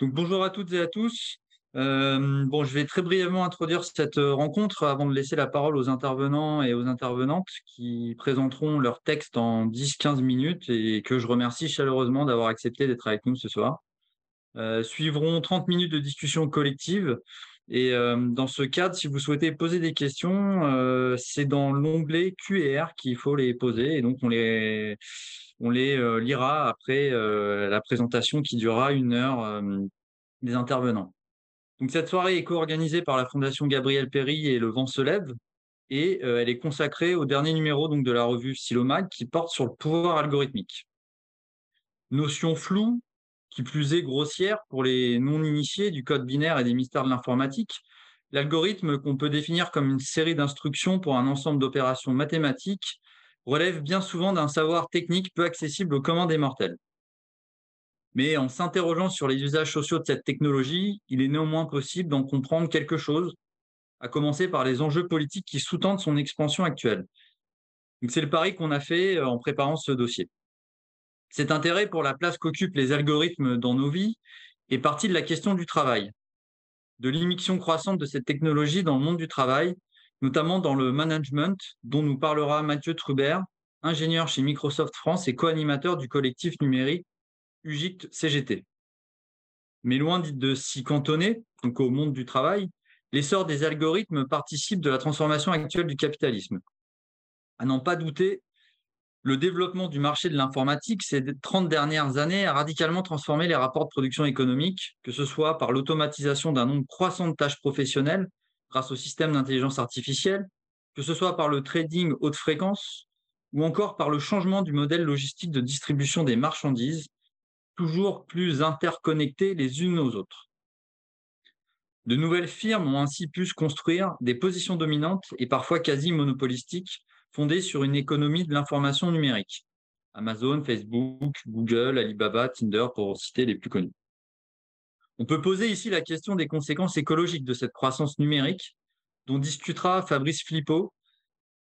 Donc, bonjour à toutes et à tous. Euh, bon, je vais très brièvement introduire cette rencontre avant de laisser la parole aux intervenants et aux intervenantes qui présenteront leur texte en 10-15 minutes et que je remercie chaleureusement d'avoir accepté d'être avec nous ce soir. Euh, suivront 30 minutes de discussion collective. Et euh, dans ce cadre, si vous souhaitez poser des questions, euh, c'est dans l'onglet QR qu'il faut les poser. Et donc, on les, on les euh, lira après la présentation qui durera une heure des intervenants. Donc cette soirée est co-organisée par la Fondation Gabriel Péry et Le Vent se lève et elle est consacrée au dernier numéro donc de la revue Silomag qui porte sur le pouvoir algorithmique. Notion floue, qui plus est grossière pour les non-initiés du code binaire et des mystères de l'informatique, l'algorithme qu'on peut définir comme une série d'instructions pour un ensemble d'opérations mathématiques relève bien souvent d'un savoir technique peu accessible aux commandes des mortels. Mais en s'interrogeant sur les usages sociaux de cette technologie, il est néanmoins possible d'en comprendre quelque chose, à commencer par les enjeux politiques qui sous-tendent son expansion actuelle. C'est le pari qu'on a fait euh, en préparant ce dossier. Cet intérêt pour la place qu'occupent les algorithmes dans nos vies est parti de la question du travail, de l'immixtion croissante de cette technologie dans le monde du travail notamment dans le management, dont nous parlera Mathieu Trubert, ingénieur chez Microsoft France et co-animateur du collectif numérique UGICT CGT. Mais loin de s'y cantonner, donc au monde du travail, l'essor des algorithmes participe de la transformation actuelle du capitalisme. À n'en pas douter, le développement du marché de l'informatique ces 30 dernières années a radicalement transformé les rapports de production économique, que ce soit par l'automatisation d'un nombre croissant de tâches professionnelles grâce au système d'intelligence artificielle, que ce soit par le trading haute fréquence ou encore par le changement du modèle logistique de distribution des marchandises, toujours plus interconnectées les unes aux autres. De nouvelles firmes ont ainsi pu se construire des positions dominantes et parfois quasi monopolistiques, fondées sur une économie de l'information numérique. Amazon, Facebook, Google, Alibaba, Tinder, pour citer les plus connus. On peut poser ici la question des conséquences écologiques de cette croissance numérique, dont discutera Fabrice Filippo,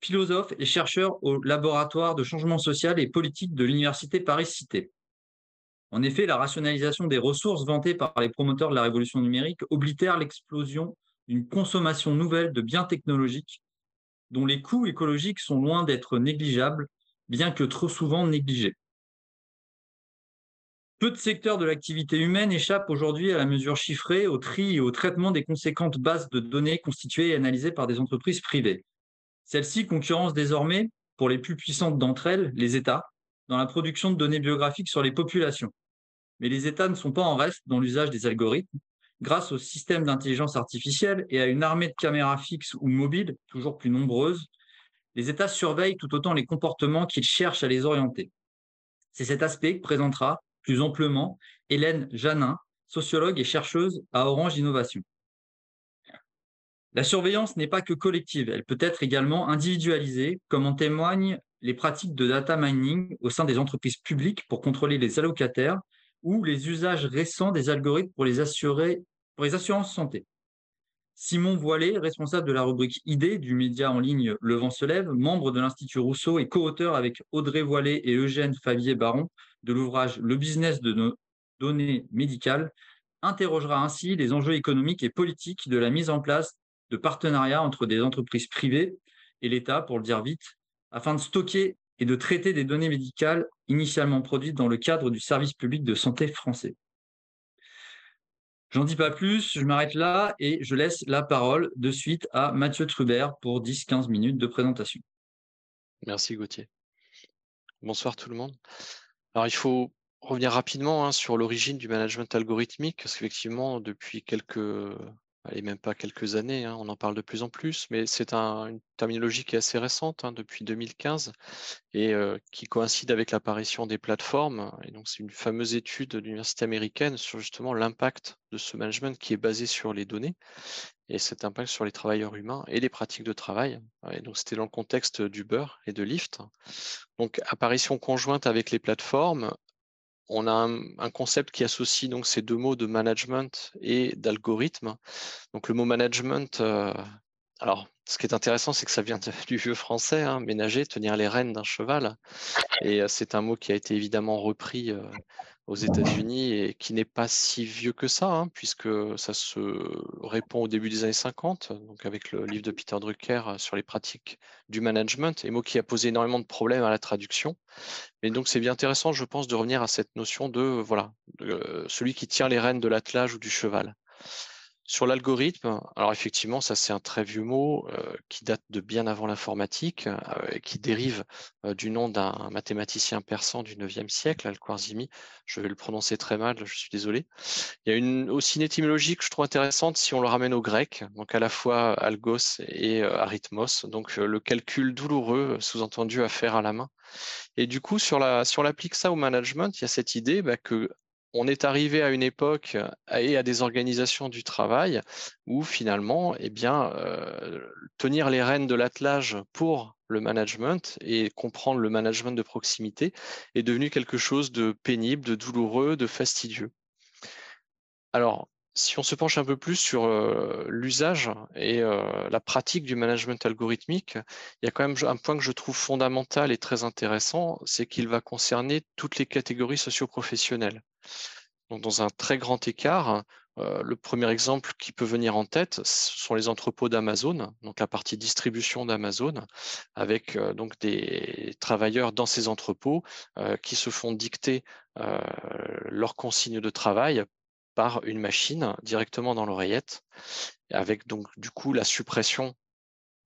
philosophe et chercheur au laboratoire de changement social et politique de l'Université Paris-Cité. En effet, la rationalisation des ressources vantées par les promoteurs de la révolution numérique oblitère l'explosion d'une consommation nouvelle de biens technologiques dont les coûts écologiques sont loin d'être négligeables, bien que trop souvent négligés. Peu de secteurs de l'activité humaine échappent aujourd'hui à la mesure chiffrée, au tri et au traitement des conséquentes bases de données constituées et analysées par des entreprises privées. Celles-ci concurrencent désormais, pour les plus puissantes d'entre elles, les États, dans la production de données biographiques sur les populations. Mais les États ne sont pas en reste dans l'usage des algorithmes. Grâce au système d'intelligence artificielle et à une armée de caméras fixes ou mobiles, toujours plus nombreuses, les États surveillent tout autant les comportements qu'ils cherchent à les orienter. C'est cet aspect que présentera plus amplement Hélène Janin, sociologue et chercheuse à Orange Innovation. La surveillance n'est pas que collective, elle peut être également individualisée, comme en témoignent les pratiques de data mining au sein des entreprises publiques pour contrôler les allocataires ou les usages récents des algorithmes pour les, assurer, pour assurances santé. Simon Voilé, responsable de la rubrique ID du média en ligne Le Vent se lève, membre de l'Institut Rousseau et co-auteur avec Audrey Voilé et Eugène Favier-Baron de l'ouvrage Le business de nos données médicales, interrogera ainsi les enjeux économiques et politiques de la mise en place de partenariats entre des entreprises privées et l'État, pour le dire vite, afin de stocker et de traiter des données médicales initialement produites dans le cadre du service public de santé français. J'en dis pas plus, je m'arrête là et je laisse la parole de suite à Mathieu Trubert pour 10-15 minutes de présentation. Merci Gauthier. Bonsoir tout le monde. Alors il faut revenir rapidement hein, sur l'origine du management algorithmique, parce qu'effectivement, depuis quelques et même pas quelques années, hein, on en parle de plus en plus, mais c'est une terminologie qui est assez récente, hein, depuis 2015, et euh, qui coïncide avec l'apparition des plateformes. Et donc, c'est une fameuse étude de l'université américaine sur justement l'impact de ce management qui est basé sur les données et cet impact sur les travailleurs humains et les pratiques de travail. Et donc, c'était dans le contexte d'Uber et de Lyft. Donc, apparition conjointe avec les plateformes, on a un, concept qui associe donc ces deux mots de management et d'algorithme. Donc le mot management, euh, alors ce qui est intéressant, c'est que ça vient du vieux français, hein, ménager, tenir les rênes d'un cheval. Et euh, c'est un mot qui a été évidemment repris euh, aux États-Unis et qui n'est pas si vieux que ça, hein, puisque ça se répond au début des années 50, donc avec le livre de Peter Drucker sur les pratiques du management, et mot qui a posé énormément de problèmes à la traduction. Mais donc c'est bien intéressant, je pense, de revenir à cette notion de voilà, celui qui tient les rênes de l'attelage ou du cheval. Sur l'algorithme, alors effectivement, ça c'est un très vieux mot euh, qui date de bien avant l'informatique, euh, qui dérive euh, du nom d'un mathématicien persan du 9e siècle, Al-Khwarizmi. Je vais le prononcer très mal, je suis désolé. Il y a une, aussi une étymologie que je trouve intéressante si on le ramène au grec, donc à la fois algos et arithmos, donc le calcul douloureux, sous-entendu à faire à la main. Et du coup, sur la, si on applique ça au management, il y a cette idée bah, que on est arrivé à une époque et à des organisations du travail où finalement, eh bien, euh, tenir les rênes de l'attelage pour le management et comprendre le management de proximité est devenu quelque chose de pénible, de douloureux, de fastidieux. Alors, si on se penche un peu plus sur euh, l'usage et euh, la pratique du management algorithmique, il y a quand même un point que je trouve fondamental et très intéressant, c'est qu'il va concerner toutes les catégories socio-professionnelles. Donc, dans un très grand écart, euh, le premier exemple qui peut venir en tête, ce sont les entrepôts d'Amazon, donc la partie distribution d'Amazon, avec donc des travailleurs dans ces entrepôts qui se font dicter leurs consignes de travail par une machine directement dans l'oreillette, avec donc du coup la suppression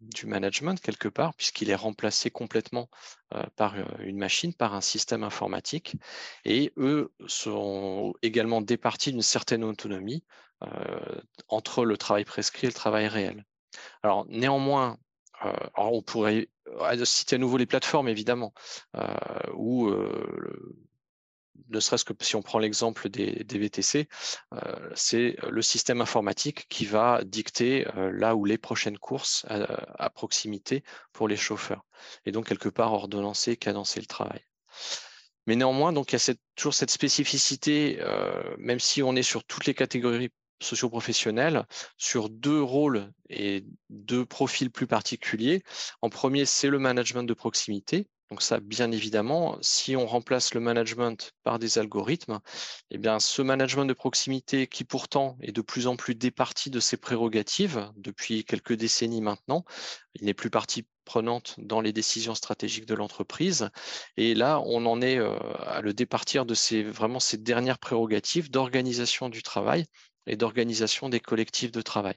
du management quelque part, puisqu'il est remplacé complètement euh, par euh, une machine, par un système informatique. Et eux sont également départis d'une certaine autonomie euh, entre le travail prescrit et le travail réel. Alors néanmoins, on pourrait citer à nouveau les plateformes, évidemment, où ne serait-ce que si on prend l'exemple des, VTC, euh, c'est le système informatique qui va dicter euh, là où les prochaines courses à, proximité pour les chauffeurs. Et donc, quelque part, ordonnancer, cadencer le travail. Mais néanmoins, donc, il y a toujours cette spécificité, euh, même si on est sur toutes les catégories socio-professionnelles, sur deux rôles et deux profils plus particuliers. En premier, c'est le management de proximité, donc ça, bien évidemment, si on remplace le management par des algorithmes, eh bien, ce management de proximité qui pourtant est de plus en plus départi de ses prérogatives depuis quelques décennies maintenant, il n'est plus partie prenante dans les décisions stratégiques de l'entreprise. Et là, on en est euh, à le départir de ces, vraiment ces dernières prérogatives d'organisation du travail et d'organisation des collectifs de travail.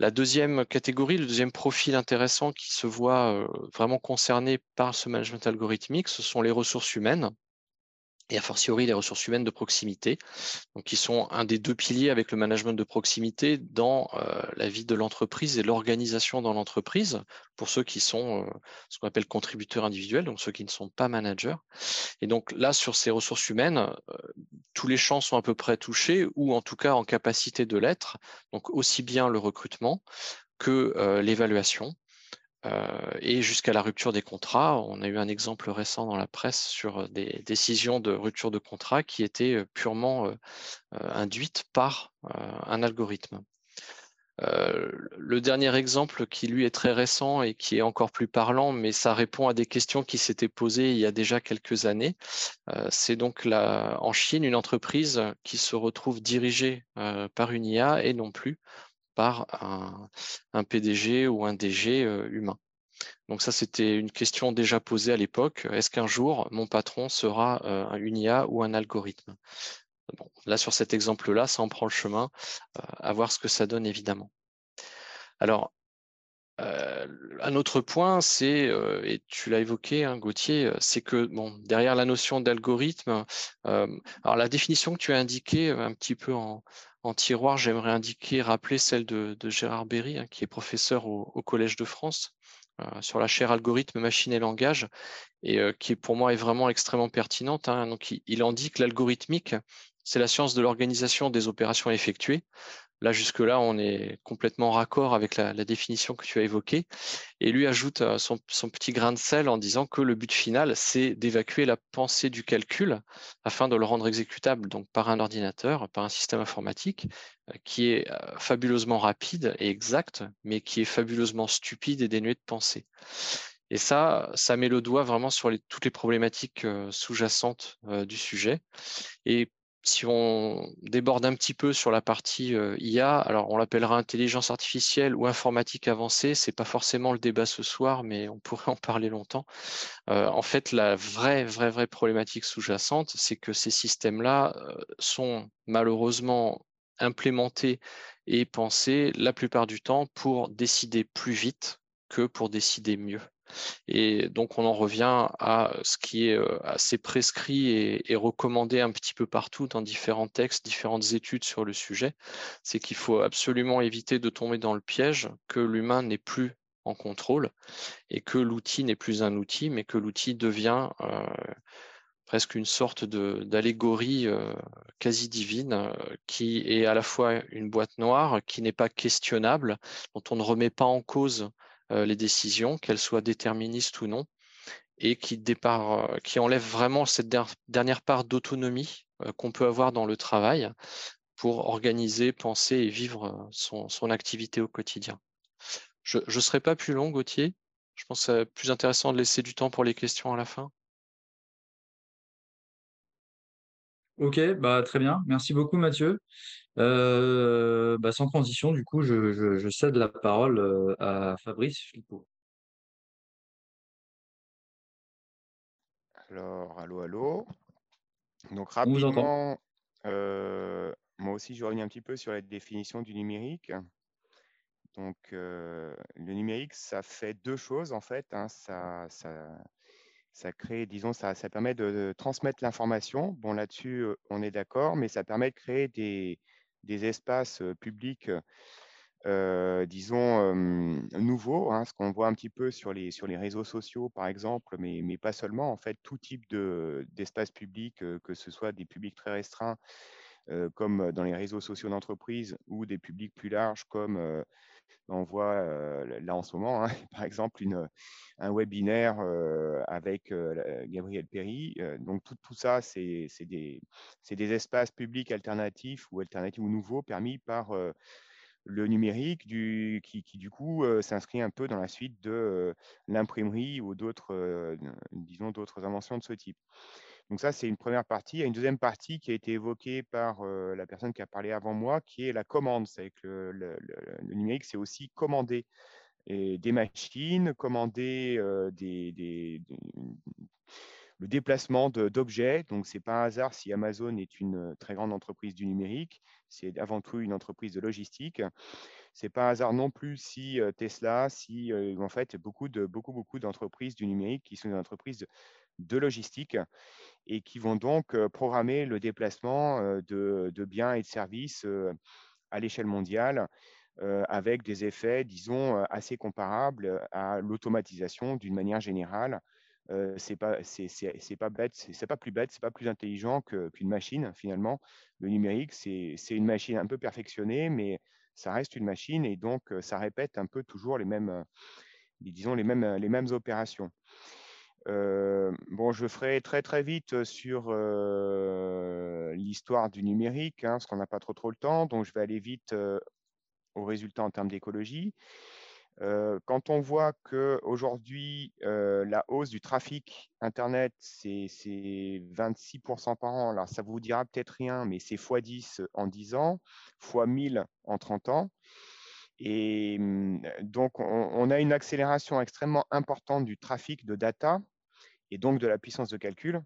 La deuxième catégorie, le deuxième profil intéressant qui se voit euh, vraiment concerné par ce management algorithmique, ce sont les ressources humaines et a fortiori les ressources humaines de proximité, donc qui sont un des deux piliers avec le management de proximité dans euh, la vie de l'entreprise et l'organisation dans l'entreprise, pour ceux qui sont euh, ce qu'on appelle contributeurs individuels, donc ceux qui ne sont pas managers. Et donc là, sur ces ressources humaines, euh, tous les champs sont à peu près touchés, ou en tout cas en capacité de l'être, donc aussi bien le recrutement que l'évaluation, et jusqu'à la rupture des contrats. On a eu un exemple récent dans la presse sur des décisions de rupture de contrat qui étaient purement induites par un algorithme. le dernier exemple qui lui est très récent et qui est encore plus parlant, mais ça répond à des questions qui s'étaient posées il y a déjà quelques années, c'est donc en Chine une entreprise qui se retrouve dirigée par une IA et non plus un, PDG ou un DG euh, humain. Donc ça, c'était une question déjà posée à l'époque. Est-ce qu'un jour, mon patron sera euh, une IA ou un algorithme? Là, sur cet exemple-là, ça en prend le chemin, euh, à voir ce que ça donne, évidemment. Alors, un autre point, c'est, et tu l'as évoqué, hein, Gauthier, c'est que derrière la notion d'algorithme, la définition que tu as indiquée un petit peu en, en tiroir, j'aimerais indiquer, rappeler celle de, Gérard Berry, hein, qui est professeur au, Collège de France euh, sur la chaire algorithme, machine et langage, et euh, qui pour moi est vraiment extrêmement pertinente. Hein. Donc, il, il indique l'algorithmique, c'est la science de l'organisation des opérations effectuées, Là, jusque-là, on est complètement raccord avec la, définition que tu as évoquée. Et lui ajoute euh, son, petit grain de sel en disant que le but final, c'est d'évacuer la pensée du calcul afin de le rendre exécutable donc par un ordinateur, par un système informatique euh, qui est euh, fabuleusement rapide et exact, mais qui est fabuleusement stupide et dénué de pensée. Et ça, ça met le doigt vraiment sur toutes les problématiques sous-jacentes du sujet. Et si on déborde un petit peu sur la partie IA, alors on l'appellera intelligence artificielle ou informatique avancée, c'est pas forcément le débat ce soir, mais on pourrait en parler longtemps. en fait, la vraie, vraie, vraie problématique sous-jacente, c'est que ces systèmes-là sont malheureusement implémentés et pensés la plupart du temps pour décider plus vite que pour décider mieux. Et donc, on en revient à ce qui est assez prescrit et, recommandé un petit peu partout dans différents textes, différentes études sur le sujet. C'est qu'il faut absolument éviter de tomber dans le piège que l'humain n'est plus en contrôle et que l'outil n'est plus un outil, mais que l'outil devient presque une sorte d'allégorie quasi divine qui est à la fois une boîte noire, qui n'est pas questionnable, dont on ne remet pas en cause euh, les décisions, qu'elles soient déterministes ou non, et qui, euh, qui enlève vraiment cette dernière part d'autonomie euh, qu'on peut avoir dans le travail pour organiser, penser et vivre son, activité au quotidien. Je ne serai pas plus long, Gauthier. Je pense que c'est plus intéressant de laisser du temps pour les questions à la fin. Ok, bah, très bien. Merci beaucoup, Mathieu. Euh, bah, sans transition, du coup, je, cède la parole euh, à Fabrice Filippo. Alors, allô, allô. Donc, rapidement, euh, moi aussi, je reviens un petit peu sur la définition du numérique. Donc, le numérique, ça fait deux choses, en fait. Hein. Ça, ça, crée, disons, ça, ça permet de transmettre l'information. Bon, là-dessus, on est d'accord, mais ça permet de créer des, des espaces publics, disons, nouveaux, hein, ce qu'on voit un petit peu sur les, sur les réseaux sociaux, par exemple, mais, mais pas seulement, en fait, tout type d'espaces publics, que ce soit des publics très restreints, comme dans les réseaux sociaux d'entreprise, ou des publics plus larges, comme on voit là en ce moment, hein, par exemple, un webinaire avec Gabriel Perry. donc, tout, ça, c'est des, espaces publics alternatifs ou alternatifs ou nouveaux permis par le numérique qui, du coup s'inscrit un peu dans la suite de l'imprimerie ou d'autres, disons, d'autres inventions de ce type. Donc ça, c'est une première partie. Il y a une deuxième partie qui a été évoquée par la personne qui a parlé avant moi, qui est la commande. C'est que le, numérique, c'est aussi commander des machines, commander des, le déplacement d'objets. Donc, ce n'est pas un hasard si Amazon est une très grande entreprise du numérique. C'est avant tout une entreprise de logistique. Ce n'est pas un hasard non plus si Tesla, si en fait beaucoup de beaucoup beaucoup d'entreprises du numérique qui sont des entreprises logistique et qui vont donc programmer le déplacement de, biens et de services à l'échelle mondiale avec des effets, disons, assez comparables à l'automatisation d'une manière générale. c'est pas c'est pas bête, c'est pas plus bête, c'est pas plus intelligent qu'une machine finalement. Le numérique, c'est une machine un peu perfectionnée, mais ça reste une machine et donc ça répète un peu toujours les mêmes, disons les mêmes les mêmes opérations. Bon, je ferai très très vite sur l'histoire du numérique, hein, parce qu'on n'a pas trop trop le temps, donc je vais aller vite aux résultats en termes d'écologie. quand on voit qu'aujourd'hui, la hausse du trafic Internet, c'est 26% par an, alors ça vous dira peut-être rien, mais c'est x10 en 10 ans, x 1000 en 30 ans. Et mmh, donc, on, a une accélération extrêmement importante du trafic de data et donc de la puissance de calcul.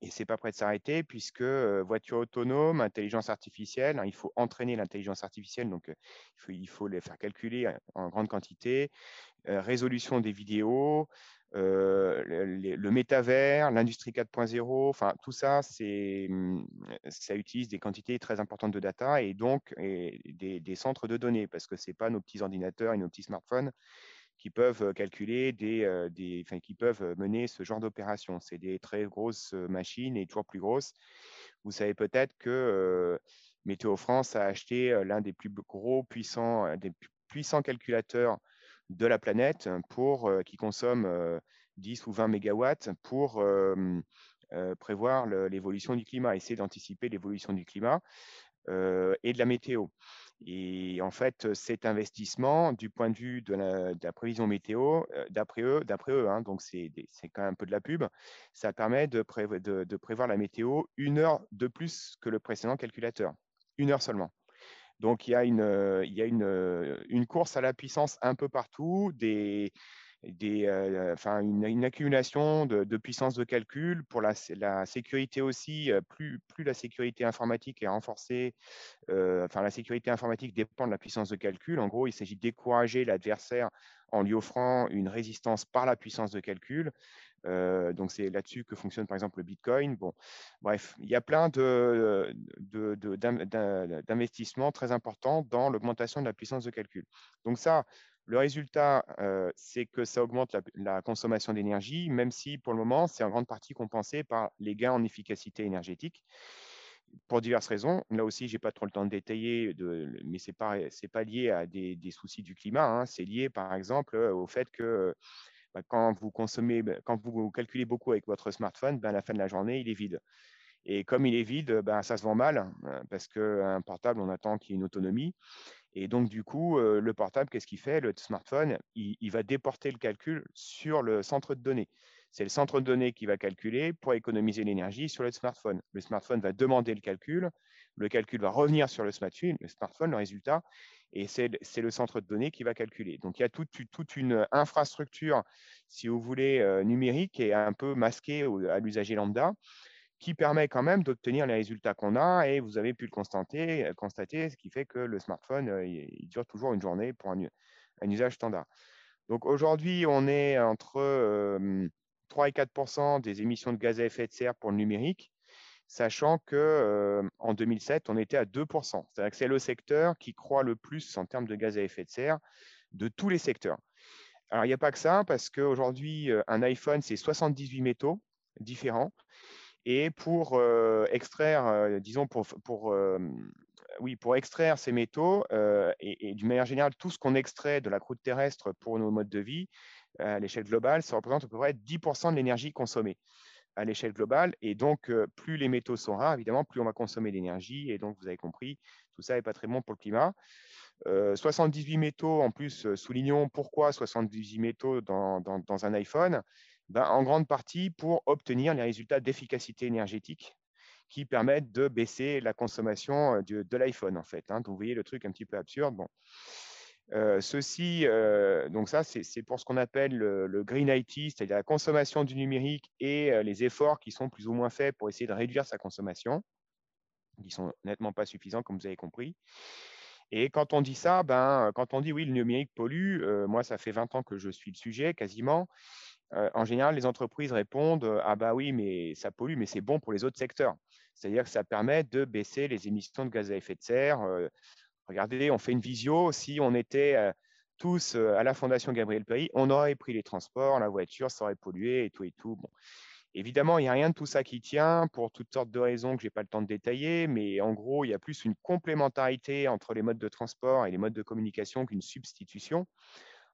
Et ce n'est pas prêt de s'arrêter puisque voiture autonome, intelligence artificielle, hein, il faut entraîner l'intelligence artificielle, donc il, faut, il, faut, les faire calculer en grande quantité, résolution des vidéos, le, métavers, l'industrie 4.0, enfin tout ça, mmh, ça utilise des quantités très importantes de data et donc des, centres de données parce que ce n'est pas nos petits ordinateurs et nos petits smartphones qui peuvent calculer des, des qui peuvent mener ce genre d'opération. C'est des très grosses machines et toujours plus grosses. Vous savez peut-être que Météo France a acheté l'un des plus gros puissants, des puissants calculateurs de la planète pour, qui consomme 10 ou 20 mégawatts pour prévoir l'évolution du climat, essayer d'anticiper l'évolution du climat. et de la météo. Et en fait, cet investissement, du point de vue de la, prévision météo, d'après eux, d'après eux hein, donc c'est quand même un peu de la pub, ça permet de, prévoir la météo une heure de plus que le précédent calculateur. Une heure seulement. Donc, il y a une, course à la puissance un peu partout, euh, enfin, une, accumulation de, puissance de calcul. Pour la, sécurité aussi, euh, plus, la sécurité informatique est renforcée, euh, enfin, la sécurité informatique dépend de la puissance de calcul. En gros, il s'agit de décourager l'adversaire en lui offrant une résistance par la puissance de calcul. donc, c'est là-dessus que fonctionne par exemple le Bitcoin. Bon, bref, il y a plein d'investissements très importants dans l'augmentation de la puissance de calcul. Donc, ça, le résultat, c'est que ça augmente la, consommation d'énergie, même si pour le moment, c'est en grande partie compensé par les gains en efficacité énergétique pour diverses raisons. Là aussi, je n'ai pas trop le temps de détailler, mais ce n'est pas, pas, lié à des, soucis du climat. Hein. C'est lié, par exemple, au fait que bah, quand, vous consommez, bah, quand vous calculez beaucoup avec votre smartphone, ben, à la fin de la journée, il est vide. Et comme il est vide, ben, ça se vend mal, hein, parce qu'un portable, on attend qu'il y ait une autonomie. Et donc, du coup, euh, le portable, qu'est-ce qu'il fait? Le smartphone, il, va déporter le calcul sur le centre de données. C'est le centre de données qui va calculer pour économiser l'énergie sur le smartphone. Le smartphone va demander le calcul, le calcul va revenir sur le smartphone, le, smartphone, le résultat, et c'est le centre de données qui va calculer. Donc, il y a toute, toute une infrastructure, si vous voulez, euh, numérique et un peu masquée à l'usager lambda qui permet quand même d'obtenir les résultats qu'on a et vous avez pu le constater, euh, constater ce qui fait que le smartphone, euh, il, dure toujours une journée pour un, usage standard. Donc aujourd'hui, on est entre 3 et 4% des émissions de gaz à effet de serre pour le numérique, sachant qu'en en 2007, on était à 2% C'est-à-dire que c'est le secteur qui croît le plus en termes de gaz à effet de serre de tous les secteurs. Alors, il n'y a pas que ça, parce qu'aujourd'hui, un iPhone, c'est 78 métaux différents. Et pour euh, extraire, euh, disons, pour, pour, euh, oui, pour extraire ces métaux, et, d'une manière générale, tout ce qu'on extrait de la croûte terrestre pour nos modes de vie, à l'échelle globale, ça représente à peu près 10% de l'énergie consommée à l'échelle globale. Et donc, plus les métaux sont rares, évidemment, plus on va consommer d'énergie. Et donc, vous avez compris, tout ça n'est pas très bon pour le climat. 78 métaux, en plus, soulignons pourquoi 78 métaux dans, dans un iPhone. Ben, en grande partie pour obtenir les résultats d'efficacité énergétique qui permettent de baisser la consommation euh, de, l'iPhone, en fait. Hein. Donc, vous voyez le truc un petit peu absurde. Euh, ceci, euh, donc ça, c'est pour ce qu'on appelle le, green IT, c'est-à-dire la consommation du numérique et les efforts qui sont plus ou moins faits pour essayer de réduire sa consommation, qui sont nettement pas suffisants, comme vous avez compris. Et quand on dit ça, ben, quand on dit oui, le numérique pollue, moi, ça fait 20 ans que je suis le sujet, quasiment. En général, les entreprises répondent Ah, bah oui, mais ça pollue, mais c'est bon pour les autres secteurs. C'est-à-dire que ça permet de baisser les émissions de gaz à effet de serre. Regardez, on fait une visio. Si on était tous à la Fondation Gabriel Péry, on aurait pris les transports, la voiture, ça aurait pollué et tout et tout. Bon. Évidemment, il n'y a rien de tout ça qui tient pour toutes sortes de raisons que je n'ai pas le temps de détailler, mais en gros, il y a plus une complémentarité entre les modes de transport et les modes de communication qu'une substitution.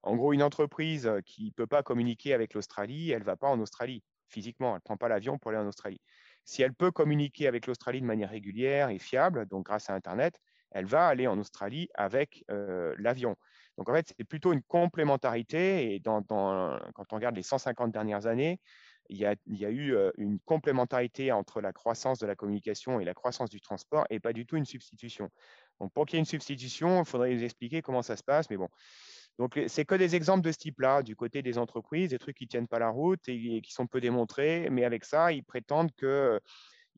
En gros, une entreprise qui ne peut pas communiquer avec l'Australie, elle ne va pas en Australie physiquement, elle ne prend pas l'avion pour aller en Australie. Si elle peut communiquer avec l'Australie de manière régulière et fiable, donc grâce à Internet, elle va aller en Australie avec l'avion. Donc en fait, c'est plutôt une complémentarité. Et quand on regarde les 150 dernières années, il y, a, eu une complémentarité entre la croissance de la communication et la croissance du transport et pas du tout une substitution. Donc pour qu'il y ait une substitution, il faudrait vous expliquer comment ça se passe. Mais bon, donc, c'est que des exemples de ce type-là, du côté des entreprises, des trucs qui ne tiennent pas la route et, qui sont peu démontrés. Mais avec ça, ils prétendent que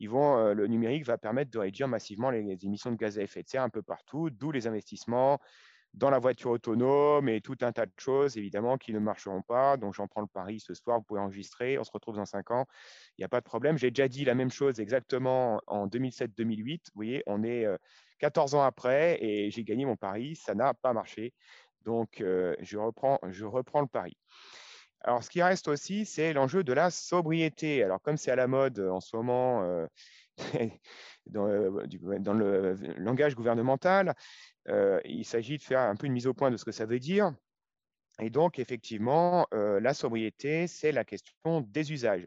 euh, le numérique va permettre de réduire massivement les, émissions de gaz à effet de serre un peu partout, d'où les investissements dans la voiture autonome et tout un tas de choses, évidemment, qui ne marcheront pas. Donc, j'en prends le pari ce soir, vous pouvez enregistrer, on se retrouve dans cinq ans, il n'y a pas de problème. J'ai déjà dit la même chose exactement en 2007-2008. Vous voyez, on est 14 euh, ans après et j'ai gagné mon pari, ça n'a pas marché. Donc, euh, je, reprends, le pari. Alors, ce qui reste aussi, c'est l'enjeu de la sobriété. Alors, comme c'est à la mode euh, en ce moment euh, dans, le langage gouvernemental, il s'agit de faire un peu une mise au point de ce que ça veut dire. Et donc, effectivement, la sobriété, c'est la question des usages.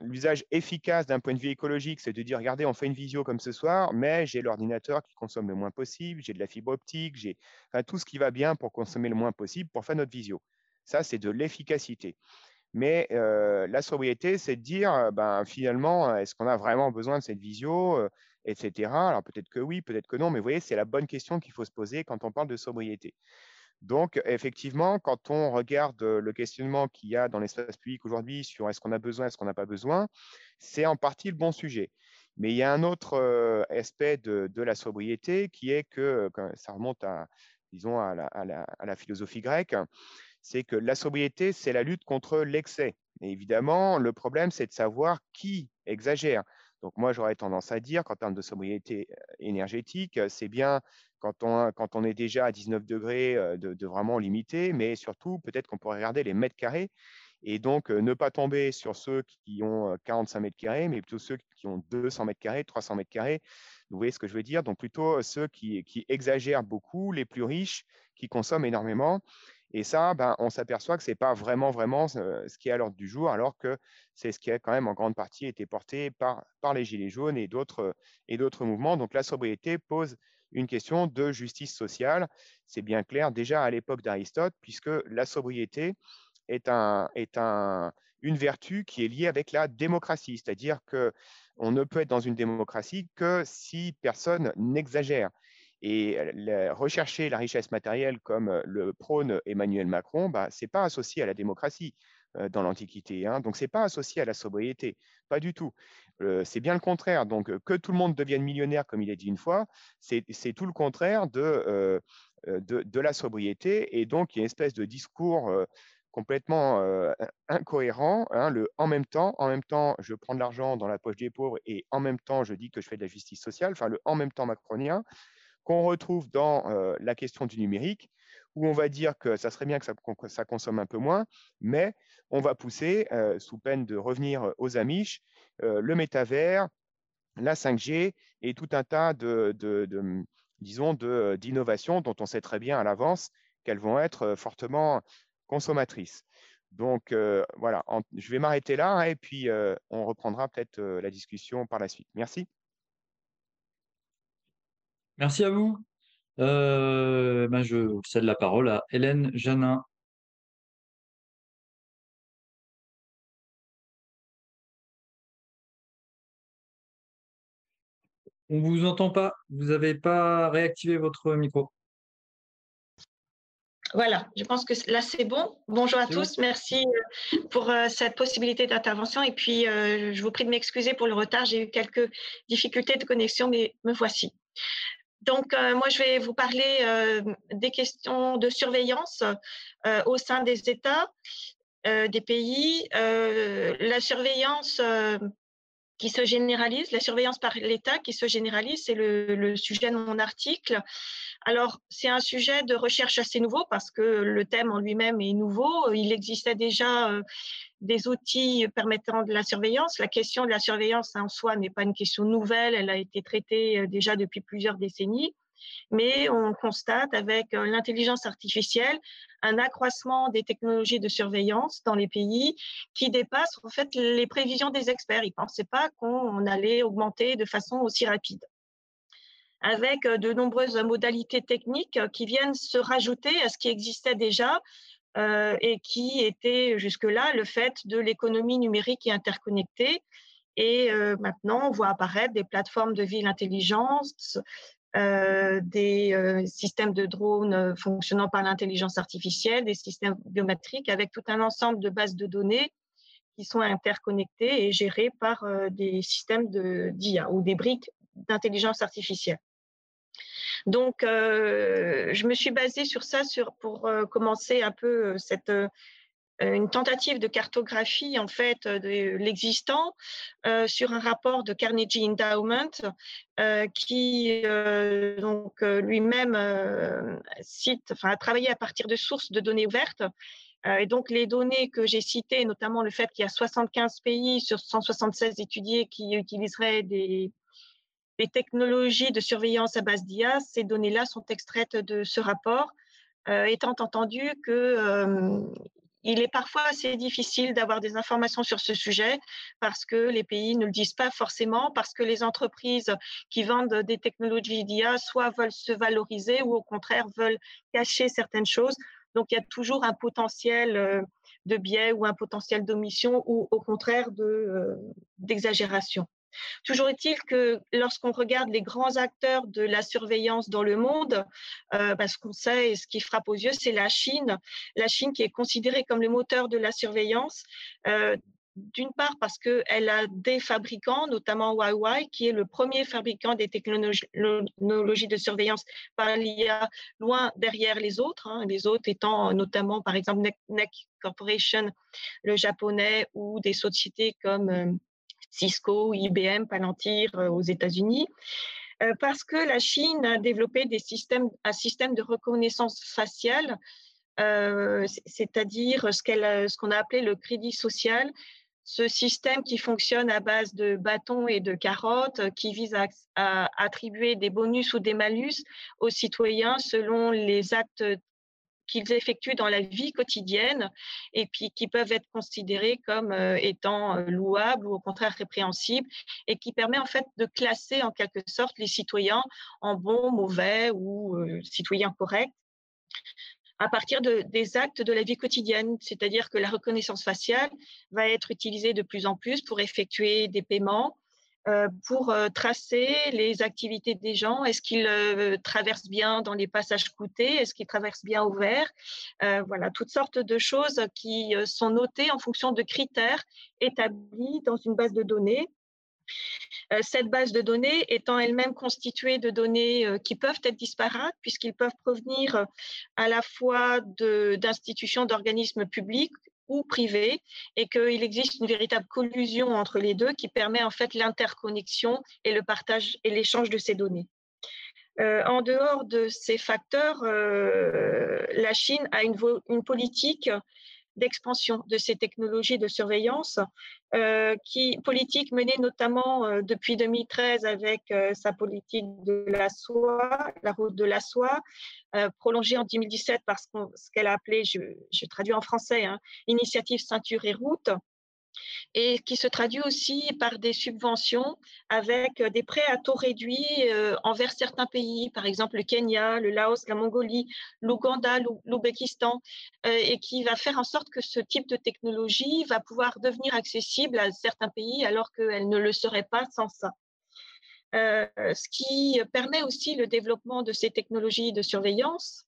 L'usage efficace d'un point de vue écologique, c'est de dire, regardez, on fait une visio comme ce soir, mais j'ai l'ordinateur qui consomme le moins possible, j'ai de la fibre optique, j'ai tout ce qui va bien pour consommer le moins possible pour faire notre visio. Ça, c'est de l'efficacité. Mais la sobriété, c'est de dire, ben, finalement, est-ce qu'on a vraiment besoin de cette visio, etc. Alors peut-être que oui, peut-être que non, mais vous voyez, c'est la bonne question qu'il faut se poser quand on parle de sobriété. Donc, effectivement, quand on regarde le questionnement qu'il y a dans l'espace public aujourd'hui sur est-ce qu'on a besoin, est-ce qu'on n'a pas besoin, c'est en partie le bon sujet. Mais il y a un autre aspect de, la sobriété qui est que, ça remonte à, disons, à la philosophie grecque, c'est que la sobriété, c'est la lutte contre l'excès. Et évidemment, le problème, c'est de savoir qui exagère. Donc moi, j'aurais tendance à dire qu'en termes de sobriété énergétique, c'est bien quand on, est déjà à 19 degrés de, vraiment limiter, mais surtout, peut-être qu'on pourrait regarder les mètres carrés et donc ne pas tomber sur ceux qui ont 45 mètres carrés, mais plutôt ceux qui ont 200 mètres carrés, 300 mètres carrés. Vous voyez ce que je veux dire? Donc plutôt ceux qui, exagèrent beaucoup, les plus riches, qui consomment énormément. Et ça, ben, on s'aperçoit que ce n'est pas vraiment, vraiment ce qui est à l'ordre du jour, alors que c'est ce qui a quand même en grande partie été porté par les Gilets jaunes et d'autres mouvements. Donc la sobriété pose une question de justice sociale. C'est bien clair déjà à l'époque d'Aristote, puisque la sobriété est, un, est un, une vertu qui est liée avec la démocratie, c'est-à-dire qu'on ne peut être dans une démocratie que si personne n'exagère. Et rechercher la richesse matérielle comme le prône Emmanuel Macron, bah, ce n'est pas associé à la démocratie dans l'Antiquité. Hein. donc, ce n'est pas associé à la sobriété, pas du tout. c'est bien le contraire. Donc, que tout le monde devienne millionnaire, comme il a dit une fois, c'est tout le contraire de, de, la sobriété. Et donc, il y a une espèce de discours complètement incohérent. Hein, le en même temps, en même temps, je prends de l'argent dans la poche des pauvres et en même temps, je dis que je fais de la justice sociale. Enfin, le en même temps macronien qu'on retrouve dans la question du numérique, où on va dire que ça serait bien que ça, consomme un peu moins, mais on va pousser, sous peine de revenir aux Amish, le métavers, la 5G et tout un tas de, disons, d'innovations dont on sait très bien à l'avance qu'elles vont être fortement consommatrices. Donc voilà, je vais m'arrêter là hein, et puis on reprendra peut-être la discussion par la suite. Merci. Merci à vous. Euh, ben, je cède la parole à Hélène Janin. On ne vous entend pas. Vous n'avez pas réactivé votre micro. Voilà, je pense que là c'est bon. Bonjour à tous, merci euh, pour euh, cette possibilité d'intervention et puis je vous prie de m'excuser pour le retard, j'ai eu quelques difficultés de connexion, mais me voici. Donc, euh, moi, je vais vous parler euh, des questions de surveillance euh, au sein des États, des pays, la surveillance qui se généralise, la surveillance par l'État qui se généralise, c'est le, sujet de mon article. Alors, c'est un sujet de recherche assez nouveau parce que le thème en lui-même est nouveau. Il existait déjà des outils permettant de la surveillance. La question de la surveillance en soi n'est pas une question nouvelle, elle a été traitée euh, déjà depuis plusieurs décennies, mais on constate avec euh, l'intelligence artificielle un accroissement des technologies de surveillance dans les pays qui dépasse en fait les prévisions des experts. Ils ne pensaient pas qu'on allait augmenter de façon aussi rapide avec euh, de nombreuses modalités techniques qui viennent se rajouter à ce qui existait déjà euh, et qui était jusque-là le fait de l'économie numérique et interconnectée. Et euh, maintenant, on voit apparaître des plateformes de ville intelligence, euh, des systèmes de drones fonctionnant par l'intelligence artificielle, des systèmes biométriques avec tout un ensemble de bases de données qui sont interconnectées et gérées par des systèmes d'IA ou des briques d'intelligence artificielle. Donc, euh, je me suis basée sur ça pour euh, commencer un peu euh, cette une tentative de cartographie en fait de l'existant sur un rapport de Carnegie Endowment qui donc lui-même cite, enfin a travaillé à partir de sources de données ouvertes. et donc les données que j'ai citées, notamment le fait qu'il y a 75 pays sur 176 étudiés qui utiliseraient des les technologies de surveillance à base d'IA, ces données-là sont extraites de ce rapport, euh, étant entendu euh, il est parfois assez difficile d'avoir des informations sur ce sujet parce que les pays ne le disent pas forcément, parce que les entreprises qui vendent des technologies d'IA soit veulent se valoriser ou au contraire veulent cacher certaines choses. Donc il y a toujours un potentiel euh, de biais ou un potentiel d'omission ou au contraire euh, d'exagération. Toujours est-il que lorsqu'on regarde les grands acteurs de la surveillance dans le monde, euh, parce qu'on sait, et ce qui frappe aux yeux, c'est la Chine. La Chine qui est considérée comme le moteur de la surveillance. Euh, d'une part parce qu'elle a des fabricants, notamment Huawei, qui est le premier fabricant des technologies de surveillance par l'IA, loin derrière les autres, hein, les autres étant notamment par exemple NEC Corporation, le japonais, ou des sociétés comme euh, Cisco, IBM, Palantir euh, aux États-Unis, euh, parce que la Chine a développé un système de reconnaissance faciale, euh, c'est-à-dire ce qu'on a appelé le crédit social, ce système qui fonctionne à base de bâtons et de carottes, qui vise à, attribuer des bonus ou des malus aux citoyens selon les actes qu'ils effectuent dans la vie quotidienne et puis qui peuvent être considérés comme euh, étant euh, louables ou au contraire répréhensibles et qui permet en fait de classer en quelque sorte les citoyens en bons, mauvais ou euh, citoyens corrects à partir de, des actes de la vie quotidienne, c'est-à-dire que la reconnaissance faciale va être utilisée de plus en plus pour effectuer des paiements, pour euh, tracer les activités des gens. Est-ce qu'ils euh, traversent bien dans les passages cloutés Est-ce qu'ils traversent bien au vert? Voilà, toutes sortes de choses qui sont notées en fonction de critères établis dans une base de données. Cette base de données étant elle-même constituée de données qui peuvent être disparates, puisqu'ils peuvent provenir à la fois d'institutions, d'organismes publics ou privé et qu'il existe une véritable collusion entre les deux qui permet en fait l'interconnexion et le partage et l'échange de ces données. Euh, en dehors de ces facteurs, euh, la Chine a une politique d'expansion de ces technologies de surveillance, euh, qui politique menée notamment euh, depuis 2013 avec euh, sa politique de la soie, la route de la soie, prolongée en 2017 par ce qu'elle a appelé, je, je, traduis en français, hein, initiative ceinture et route, et qui se traduit aussi par des subventions avec des prêts à taux réduits euh, envers certains pays, par exemple le Kenya, le Laos, la Mongolie, l'Ouganda, l'Ouzbékistan, euh, et qui va faire en sorte que ce type de technologie va pouvoir devenir accessible à certains pays alors qu'elle ne le serait pas sans ça. Euh, ce qui permet aussi le développement de ces technologies de surveillance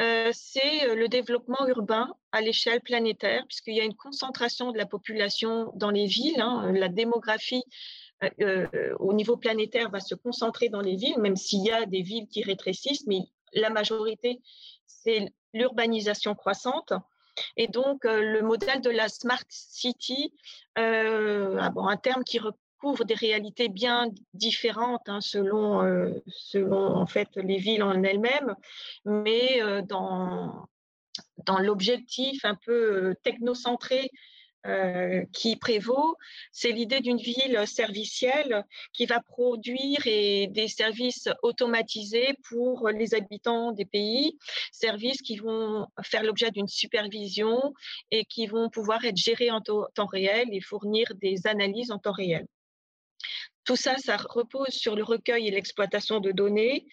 euh, c'est euh, le développement urbain à l'échelle planétaire, puisqu'il y a une concentration de la population dans les villes. Hein. La démographie euh, au niveau planétaire va se concentrer dans les villes, même s'il y a des villes qui rétrécissent, mais la majorité, c'est l'urbanisation croissante. Et donc, le modèle de la Smart City, ah un terme qui, couvre des réalités bien différentes hein, selon, euh, selon en fait les villes en elles-mêmes, mais euh, dans, dans l'objectif un peu euh, technocentré qui prévaut, c'est l'idée d'une ville servicielle qui va produire des services automatisés pour les habitants des pays, services qui vont faire l'objet d'une supervision et qui vont pouvoir être gérés en temps réel et fournir des analyses en temps réel. Tout ça, ça repose sur le recueil et l'exploitation de données,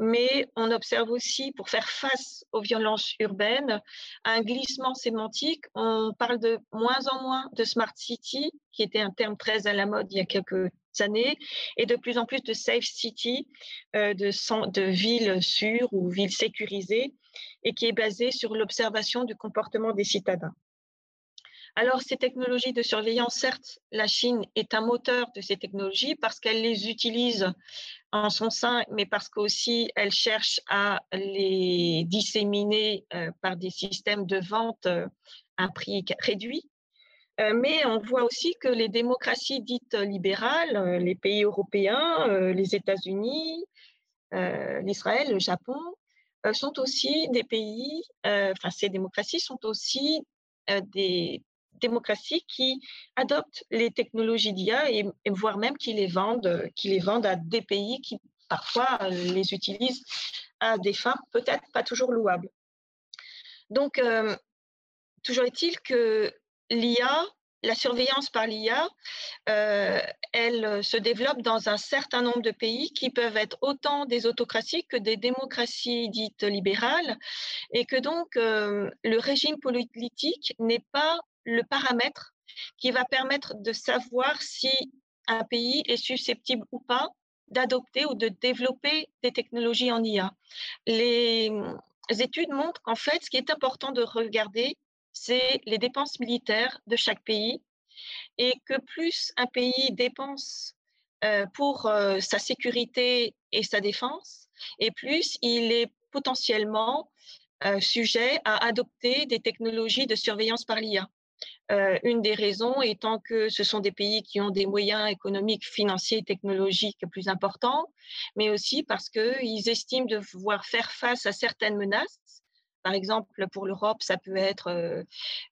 mais on observe aussi, pour faire face aux violences urbaines, un glissement sémantique. On parle de moins en moins de smart city, qui était un terme très à la mode il y a quelques années, et de plus en plus de safe city, euh, de, de villes sûres ou villes sécurisées, et qui est basé sur l'observation du comportement des citadins. Alors, ces technologies de surveillance, certes, la Chine est un moteur de ces technologies parce qu'elle les utilise en son sein, mais parce qu'aussi elle cherche à les disséminer euh, par des systèmes de vente euh, à prix réduit. Euh, mais on voit aussi que les démocraties dites libérales, les pays européens, les États-Unis, l'Israël, le Japon, sont aussi des pays, enfin ces démocraties sont aussi des démocratie qui adoptent les technologies d'IA et, voire même qui les vendent, qui les vendent à des pays qui parfois euh, les utilisent à des fins peut-être pas toujours louables. Donc, euh, toujours est-il que l'IA la surveillance par l'IA, euh, elle se développe dans un certain nombre de pays qui peuvent être autant des autocraties que des démocraties dites libérales, et que donc euh, le régime politique n'est pas le paramètre qui va permettre de savoir si un pays est susceptible ou pas d'adopter ou de développer des technologies en IA. Les études montrent qu'en fait, ce qui est important de regarder, c'est les dépenses militaires de chaque pays et que plus un pays dépense euh, pour euh, sa sécurité et sa défense, et plus il est potentiellement euh, sujet à adopter des technologies de surveillance par l'IA. Une des raisons étant que ce sont des pays qui ont des moyens économiques, financiers technologiques plus importants, mais aussi parce qu'ils estiment devoir faire face à certaines menaces par exemple, pour l'Europe, ça peut être euh,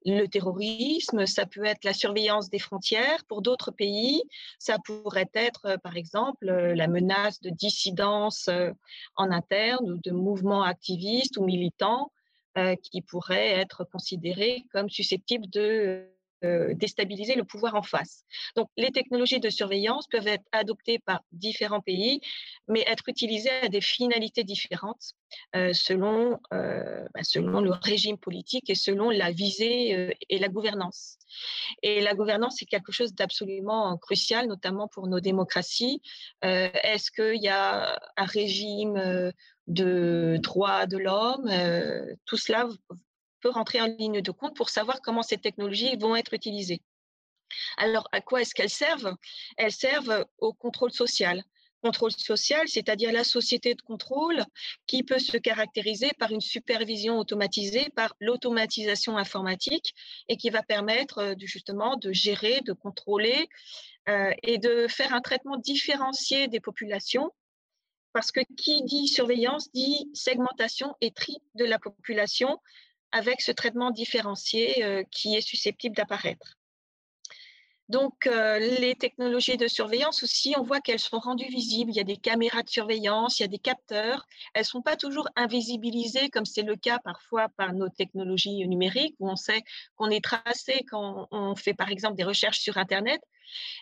le terrorisme, ça peut être la surveillance des frontières. Pour d'autres pays, ça pourrait être, euh, par exemple, euh, la menace de dissidence en interne ou de mouvements activistes ou militants qui pourraient être considérés comme susceptibles de euh, déstabiliser le pouvoir en face. Donc, les technologies de surveillance peuvent être adoptées par différents pays, mais être utilisées à des finalités différentes euh, selon, euh, bah, selon le régime politique et selon la visée et la gouvernance. Et la gouvernance, c'est quelque chose d'absolument crucial, notamment pour nos démocraties. Est-ce qu'il y a un régime de droits de l'homme Tout cela rentrer en ligne de compte pour savoir comment ces technologies vont être utilisées. Alors, à quoi est-ce qu'elles servent? Elles servent au contrôle social. Contrôle social, c'est-à-dire la société de contrôle qui peut se caractériser par une supervision automatisée, par l'automatisation informatique et qui va permettre euh, justement de gérer, de contrôler euh, et de faire un traitement différencié des populations parce que qui dit surveillance dit segmentation et tri de la population avec ce traitement différencié euh, qui est susceptible d'apparaître. Donc, euh, les technologies de surveillance aussi, on voit qu'elles sont rendues visibles. Il y a des caméras de surveillance, il y a des capteurs. Elles ne sont pas toujours invisibilisées, comme c'est le cas parfois par nos technologies numériques, où on sait qu'on est tracé quand on fait, par exemple, des recherches sur Internet.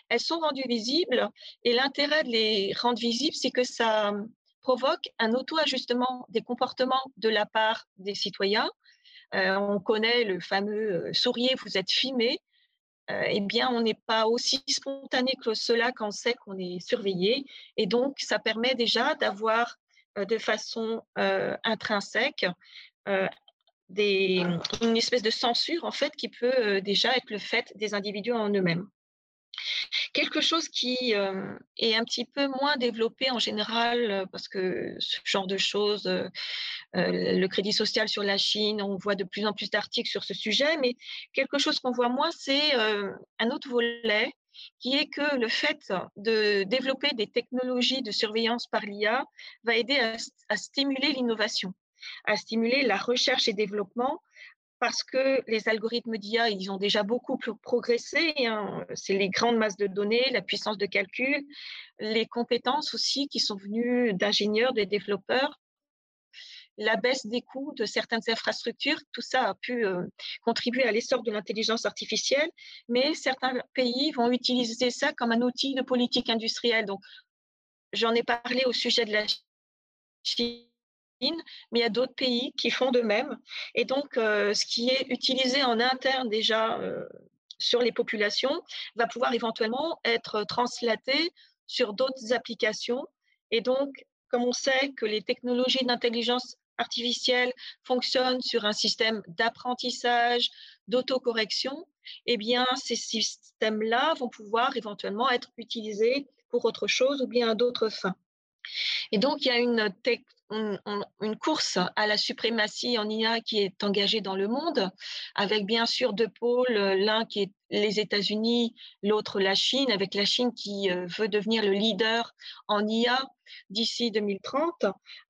Elles sont rendues visibles et l'intérêt de les rendre visibles, c'est que ça provoque un auto-ajustement des comportements de la part des citoyens euh, on connaît le fameux euh, souriez, vous êtes filmé. Euh, eh bien, on n'est pas aussi spontané que cela quand on sait qu'on est surveillé. Et donc, ça permet déjà d'avoir de façon intrinsèque une espèce de censure, en fait, qui peut déjà être le fait des individus en eux-mêmes. Quelque chose qui euh, est un petit peu moins développé en général, euh, parce que ce genre de choses, euh, le crédit social sur la Chine, on voit de plus en plus d'articles sur ce sujet, mais quelque chose qu'on voit moins, c'est un autre volet qui est que le fait de développer des technologies de surveillance par l'IA va aider à stimuler l'innovation, à stimuler la recherche et développement parce que les algorithmes d'IA, ils ont déjà beaucoup progressé. Hein. C'est les grandes masses de données, la puissance de calcul, les compétences aussi qui sont venues d'ingénieurs, de développeurs, la baisse des coûts de certaines infrastructures, tout ça a pu euh, contribuer à l'essor de l'intelligence artificielle, mais certains pays vont utiliser ça comme un outil de politique industrielle. Donc, j'en ai parlé au sujet de la Chine mais il y a d'autres pays qui font de même. Et donc, euh, ce qui est utilisé en interne déjà euh, sur les populations va pouvoir éventuellement être translaté sur d'autres applications. Et donc, comme on sait que les technologies d'intelligence artificielle fonctionnent sur un système d'apprentissage, d'autocorrection, eh bien, ces systèmes-là vont pouvoir éventuellement être utilisés pour autre chose ou bien à d'autres fins. Et donc, il y a une, course à la suprématie en IA qui est engagée dans le monde, avec bien sûr deux pôles, l'un qui est les États-Unis, l'autre la Chine, avec la Chine qui euh, veut devenir le leader en IA d'ici 2030.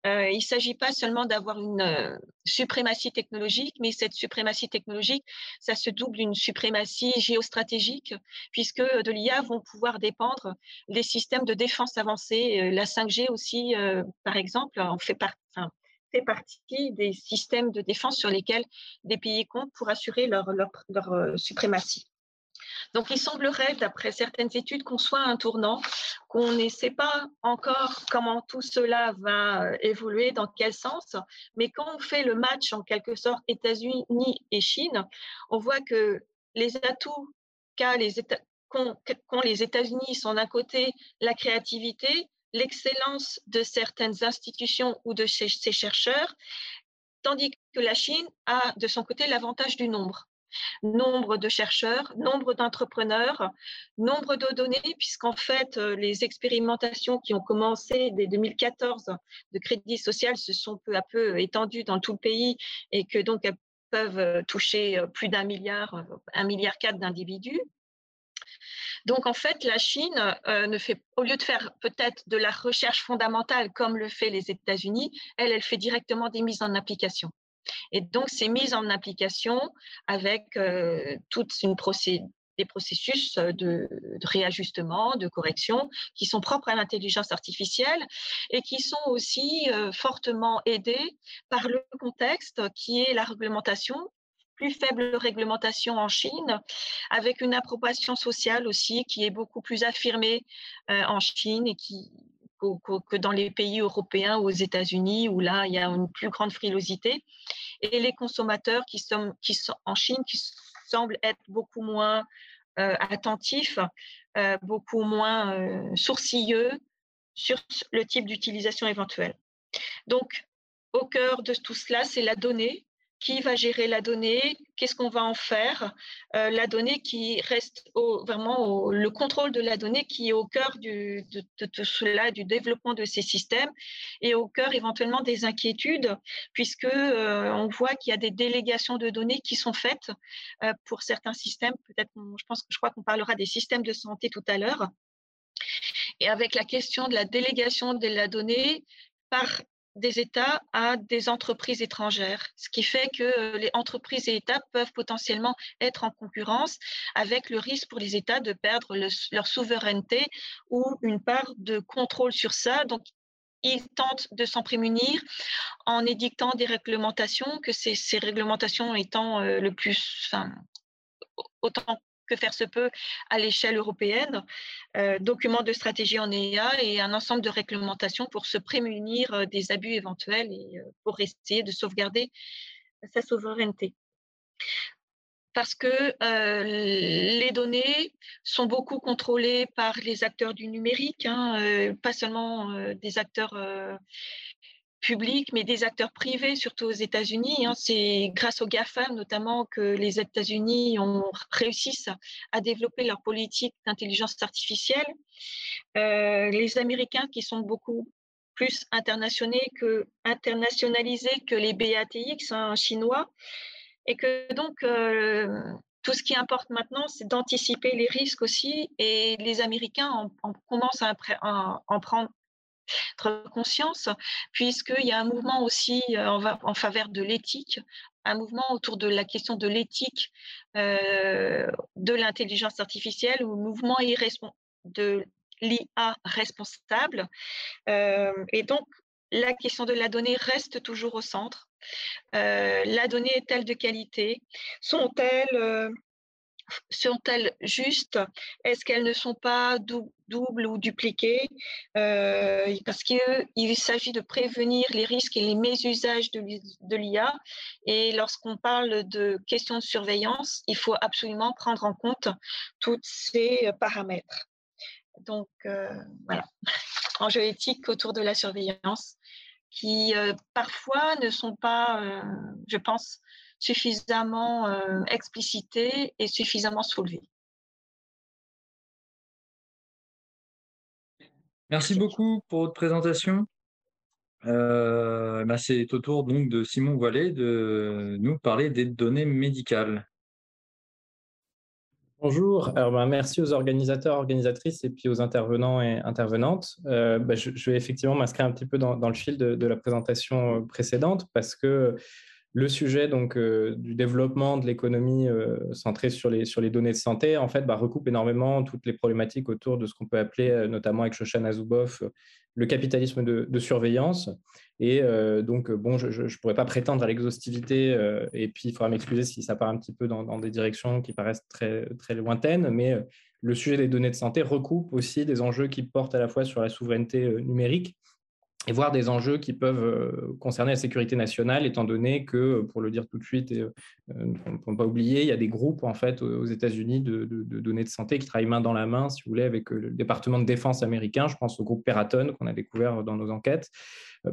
Euh, il ne s'agit pas seulement d'avoir une euh, suprématie technologique, mais cette suprématie technologique, ça se double d'une suprématie géostratégique, puisque de l'IA vont pouvoir dépendre les systèmes de défense avancés, la 5G aussi, par exemple, fait partie des systèmes de défense sur lesquels des pays comptent pour assurer leur, suprématie. Donc, il semblerait, d'après certaines études, qu'on soit à un tournant, qu'on ne sait pas encore comment tout cela va euh, évoluer, dans quel sens, mais quand on fait le match en quelque sorte États-Unis et Chine, on voit que les atouts qu'ont les, les États-Unis sont d'un côté la créativité, l'excellence de certaines institutions ou de ses, chercheurs, tandis que la Chine a de son côté l'avantage du nombre nombre de chercheurs, nombre d'entrepreneurs, nombre de données, puisqu'en fait, euh, les expérimentations qui ont commencé dès 2014 de crédit social se sont peu à peu étendues dans tout le pays et que donc elles peuvent euh, toucher euh, plus d'un milliard, un milliard quatre d'individus. Donc, en fait, la Chine euh, ne fait, au lieu de faire peut-être de la recherche fondamentale comme le fait les États-Unis, elle, elle fait directement des mises en application. Et donc, ces mises en application avec euh, toute processus de, réajustement, de correction, qui sont propres à l'intelligence artificielle et qui sont aussi euh, fortement aidés par le contexte qui est la réglementation plus faible réglementation en Chine, avec une approbation sociale aussi qui est beaucoup plus affirmée euh, en Chine et qui que dans les pays européens ou aux États-Unis, où là, il y a une plus grande frilosité. Et les consommateurs qui sont, qui sont en Chine, qui semblent être beaucoup moins euh, attentifs, euh, beaucoup moins sourcilleux sur le type d'utilisation éventuelle. Donc, au cœur de tout cela, c'est la donnée, qui va gérer la donnée, qu'est-ce qu'on va en faire, euh, la donnée qui reste vraiment le contrôle de la donnée qui est au cœur du, de, tout cela, du développement de ces systèmes et au cœur éventuellement des inquiétudes, puisque euh, on voit qu'il y a des délégations de données qui sont faites euh, pour certains systèmes. Peut-être, je pense, je crois qu'on parlera des systèmes de santé tout à l'heure. Et avec la question de la délégation de la donnée par des États à des entreprises étrangères, ce qui fait que euh, les entreprises et États peuvent potentiellement être en concurrence avec le risque pour les États de perdre leur souveraineté ou une part de contrôle sur ça. Donc, ils tentent de s'en prémunir en édictant des réglementations, que ces, réglementations étant euh, le plus, enfin, autant que faire se peut à l'échelle européenne, euh, documents de stratégie en EA et un ensemble de réglementations pour se prémunir euh, des abus éventuels et euh, pour essayer de sauvegarder sa souveraineté. Parce que les données sont beaucoup contrôlées par les acteurs du numérique, hein, pas seulement des acteurs publics, mais des acteurs privés, surtout aux États-Unis. Hein. C'est grâce aux GAFAM notamment que les États-Unis ont réussi à développer leur politique d'intelligence artificielle. Euh, les Américains qui sont beaucoup plus internationalisés que, internationalisés que les BATX chinois, et que donc euh, tout ce qui importe maintenant, c'est d'anticiper les risques aussi, et les Américains en, commencent à en prendre conscience, puisqu'il y a un mouvement aussi euh, en, faveur de l'éthique, un mouvement autour de la question de l'éthique euh, de l'intelligence artificielle ou mouvement de l'IA responsable. Euh, et donc, la question de la donnée reste toujours au centre. la donnée est-elle de qualité? Sont-elles sont-elles justes? Est-ce qu'elles ne sont pas doubles ou dupliquées euh, Parce qu'il s'agit de prévenir les risques et les mésusages de l'IA. Et lorsqu'on parle de questions de surveillance, il faut absolument prendre en compte tous ces paramètres. Donc, euh, voilà, enjeux éthiques autour de la surveillance qui euh, parfois ne sont pas, je pense, suffisamment euh, explicité et suffisamment soulevé. Merci beaucoup pour votre présentation. Euh, bah, c'est au tour donc de Simon Voilet de nous parler des données médicales. Bonjour, Alors, bah, merci aux organisateurs, organisatrices et puis aux intervenants et intervenantes. Euh, bah, je, vais effectivement m'inscrire un petit peu dans, le fil de, de, la présentation précédente parce que le sujet donc, euh, du développement de l'économie euh, centrée sur les, données de santé en fait, bah, recoupe énormément toutes les problématiques autour de ce qu'on peut appeler, euh, notamment avec Shoshana Zuboff le capitalisme de, surveillance. Et donc, bon, je ne pourrais pas prétendre à l'exhaustivité, et puis il faudra m'excuser si ça part un petit peu dans, des directions qui paraissent très, très lointaines, mais le sujet des données de santé recoupe aussi des enjeux qui portent à la fois sur la souveraineté numérique, et voir des enjeux qui peuvent euh, concerner la sécurité nationale, étant donné que, pour le dire tout de suite, et euh, pour ne pas oublier, il y a des groupes en fait aux États-Unis de, données de santé qui travaillent main dans la main, si vous voulez, avec euh, le département de défense américain. Je pense au groupe Peraton qu'on a découvert dans nos enquêtes,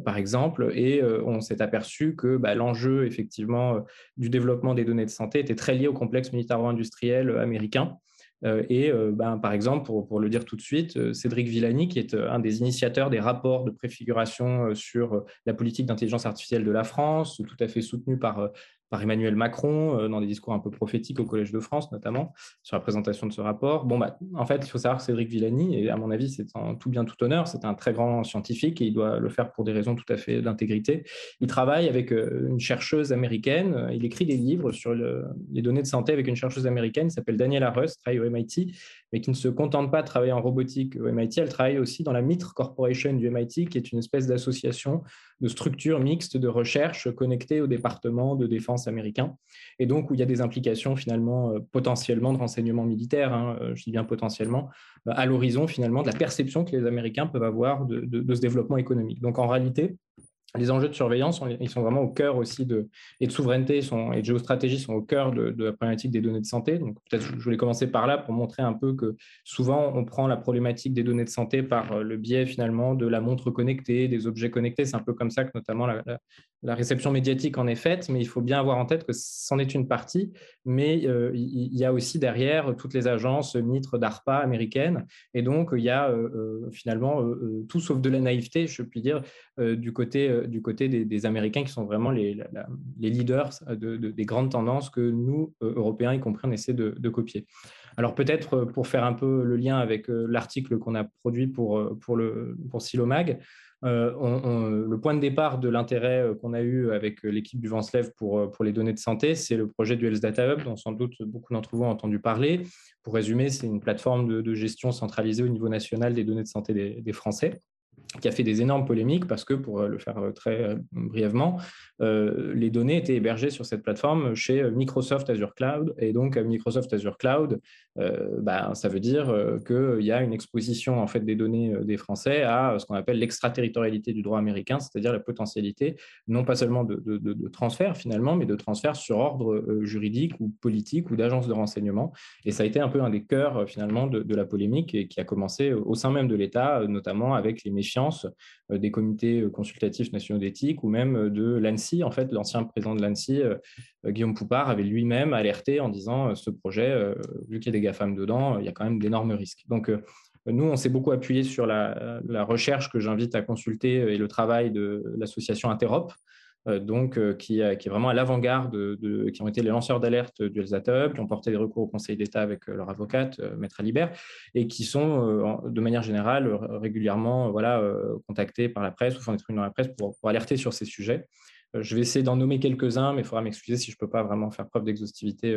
par exemple, et on s'est aperçu que bah, l'enjeu effectivement du développement des données de santé était très lié au complexe militaro-industriel américain. Euh, et euh, ben, par exemple, pour, le dire tout de suite, euh, Cédric Villani, qui est un des initiateurs des rapports de préfiguration sur la politique d'intelligence artificielle de la France, tout à fait soutenu par par Emmanuel Macron euh, dans des discours un peu prophétiques au Collège de France, notamment, sur la présentation de ce rapport. Bon, bah, en fait, il faut savoir que Cédric Villani, et à mon avis, c'est en tout bien, tout honneur, c'est un très grand scientifique et il doit le faire pour des raisons tout à fait d'intégrité. Il travaille avec euh, une chercheuse américaine, il écrit des livres sur les données de santé avec une chercheuse américaine s'appelle Daniela Rust, travaille au MIT, mais qui ne se contente pas de travailler en robotique au MIT, elle travaille aussi dans la Mitre Corporation du MIT, qui est une espèce d'association de structures mixtes de recherche connectées au département de défense américain, et donc où il y a des implications finalement euh, potentiellement de renseignement militaire, hein, euh, je dis bien potentiellement, euh, à l'horizon finalement de la perception que les Américains peuvent avoir de, de ce développement économique. Donc en réalité, les enjeux de surveillance, ils sont vraiment au cœur aussi de, et de souveraineté et de géostratégie sont au cœur de, la problématique des données de santé. Donc peut-être je voulais commencer par là pour montrer un peu que souvent on prend la problématique des données de santé par euh, le biais finalement de la montre connectée, des objets connectés. C'est un peu comme ça que notamment la, réception médiatique en est faite, mais il faut bien avoir en tête que c'en est une partie, mais euh, il y a aussi derrière toutes les agences MITRE, DARPA américaines, et donc il y a euh, finalement tout sauf de la naïveté, je puis dire, du côté des, Américains qui sont vraiment les, leaders de, des grandes tendances que nous, euh, Européens, y compris, on essaie de, copier. Alors peut-être euh, pour faire un peu le lien avec euh, l'article qu'on a produit pour Silomag, le point de départ de l'intérêt qu'on a eu avec l'équipe du Venslève pour, pour les données de santé, c'est le projet du Health Data Hub, dont sans doute beaucoup d'entre vous ont entendu parler. Pour résumer, c'est une plateforme de, gestion centralisée au niveau national des données de santé des Français qui a fait des énormes polémiques parce que, pour le faire très euh, brièvement, euh, les données étaient hébergées sur cette plateforme chez Microsoft Azure Cloud. Et donc, Microsoft Azure Cloud, euh, bah, ça veut dire qu'il y a une exposition en fait, des données des Français à ce qu'on appelle l'extraterritorialité du droit américain, c'est-à-dire la potentialité non pas seulement de, transfert finalement, mais de transfert sur ordre juridique ou politique ou d'agence de renseignement. Et ça a été un peu un des cœurs finalement de, la polémique et qui a commencé au sein même de l'État, notamment avec les méfiances euh, des comités euh, consultatifs nationaux d'éthique ou même euh, de l'ANSI. En fait, l'ancien président de l'ANSI, Guillaume Poupard, avait lui-même alerté en disant ce projet, vu qu'il y a des GAFAM dedans, il y a quand même d'énormes risques. Donc, nous, on s'est beaucoup appuyé sur la, recherche que j'invite à consulter et le travail de l'association Interop, donc, euh, qui, est vraiment à l'avant-garde, de, qui ont été les lanceurs d'alerte du Hub, qui ont porté des recours au Conseil d'État avec euh, leur avocate, Maître Alibert, et qui sont, de manière générale, régulièrement voilà, contactés par la presse ou font des dans la presse pour, alerter sur ces sujets. Je vais essayer d'en nommer quelques-uns, mais il faudra m'excuser si je ne peux pas vraiment faire preuve d'exhaustivité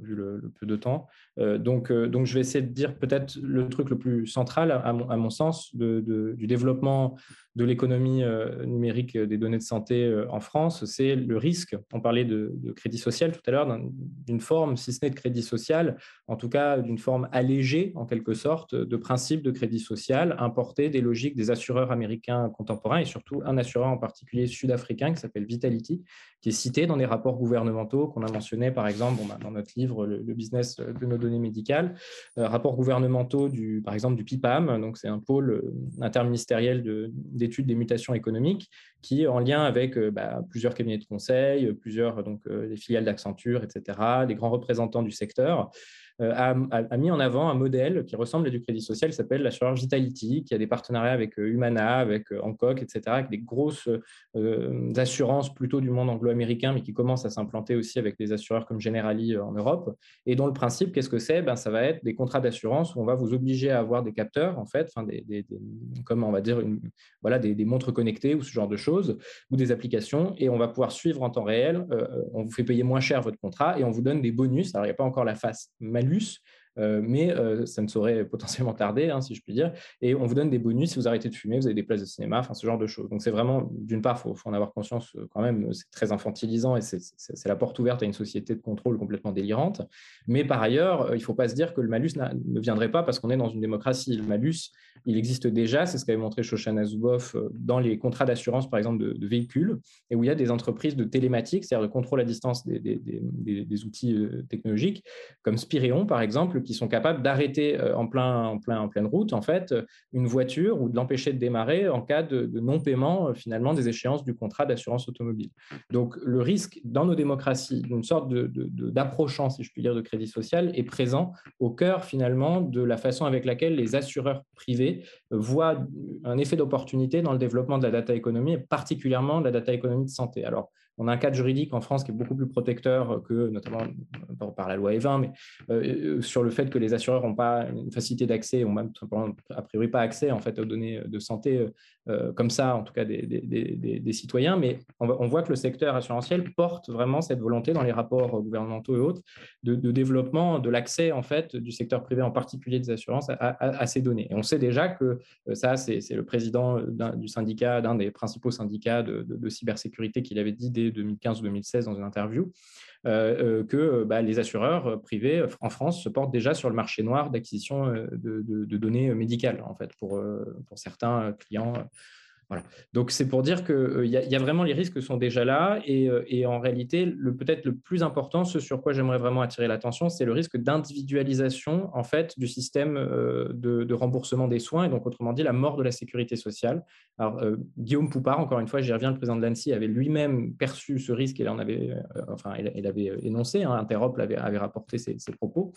vu le, peu de temps. donc, donc, je vais essayer de dire peut-être le truc le plus central, à mon, sens, du développement de l'économie euh, numérique des données de santé euh, en France, c'est le risque. On parlait de, crédit social tout à l'heure, d'une forme, si ce n'est de crédit social, en tout cas d'une forme allégée en quelque sorte de principe de crédit social importé des logiques des assureurs américains contemporains et surtout un assureur en particulier sud-africain qui s'appelle Vitality, qui est cité dans des rapports gouvernementaux qu'on a mentionnés par exemple bah, dans notre livre le, business de nos données médicales, euh, rapports gouvernementaux du, par exemple du PIPAM, donc c'est un pôle interministériel de, des des mutations économiques, qui, en lien avec euh, bah, plusieurs cabinets de conseil, plusieurs donc, euh, les filiales d'Accenture, etc., des grands représentants du secteur, euh, a, mis en avant un modèle qui ressemble à du crédit social, qui s'appelle l'assureur Vitality, qui a des partenariats avec euh, Humana, avec euh, Hancock, etc., avec des grosses assurances plutôt du monde anglo-américain, mais qui commencent à s'implanter aussi avec des assureurs comme Generali en Europe. Et dont le principe, qu'est-ce que c'est? Ben, Ça va être des contrats d'assurance où on va vous obliger à avoir des capteurs, en fait, des, comme on va dire, voilà, des, montres connectées ou ce genre de choses, ou des applications, et on va pouvoir suivre en temps réel. on vous fait payer moins cher votre contrat et on vous donne des bonus. Alors, il n'y a pas encore la face Galus mais ça ne saurait potentiellement tarder, hein, si je puis dire. Et on vous donne des bonus si vous arrêtez de fumer, vous avez des places de cinéma, enfin ce genre de choses. Donc c'est vraiment, d'une part, il faut, en avoir conscience quand même, c'est très infantilisant et c'est la porte ouverte à une société de contrôle complètement délirante. Mais par ailleurs, il ne faut pas se dire que le malus ne viendrait pas parce qu'on est dans une démocratie. Le malus, il existe déjà, c'est ce qu'avait montré Shoshana Zuboff dans les contrats d'assurance, par exemple, de, véhicules, et où il y a des entreprises de télématique, c'est-à-dire de contrôle à distance des, des, outils euh, technologiques, comme Spireon, par exemple, qui sont capables d'arrêter euh, en, plein, en, plein, en pleine route, en fait, une voiture ou de l'empêcher de démarrer en cas de, non-paiement, euh, finalement, des échéances du contrat d'assurance automobile. Donc, le risque dans nos démocraties d'une sorte d'approchant, si je puis dire, de crédit social est présent au cœur, finalement, de la façon avec laquelle les assureurs privés voient un effet d'opportunité dans le développement de la data économie, et particulièrement de la data économie de santé. Alors, on a un cadre juridique en France qui est beaucoup plus protecteur que notamment par la loi E20, mais euh, sur le fait que les assureurs n'ont pas une facilité d'accès, ou même a priori pas accès en fait aux données de santé euh, comme ça, en tout cas des, citoyens. Mais on, voit que le secteur assurantiel porte vraiment cette volonté dans les rapports gouvernementaux et autres de, développement de l'accès en fait du secteur privé, en particulier des assurances, à, ces données. Et on sait déjà que euh, ça, c'est le président du syndicat, d'un des principaux syndicats de, de cybersécurité qui l'avait dit dès 2015 ou 2016 dans une interview, que bah, les assureurs privés en France se portent déjà sur le marché noir d'acquisition euh, de, données médicales, en fait, pour certains clients voilà. Donc c'est pour dire qu'il euh, y, a vraiment les risques sont déjà là et, euh, en réalité peut-être le plus important, ce sur quoi j'aimerais vraiment attirer l'attention, c'est le risque d'individualisation en fait du système euh, de, remboursement des soins et donc autrement dit la mort de la sécurité sociale. Alors Guillaume Poupard, encore une fois, j'y reviens, le président de l'ANSI avait lui-même perçu ce risque et il il, avait énoncé, hein, Interop avait, rapporté ses, propos.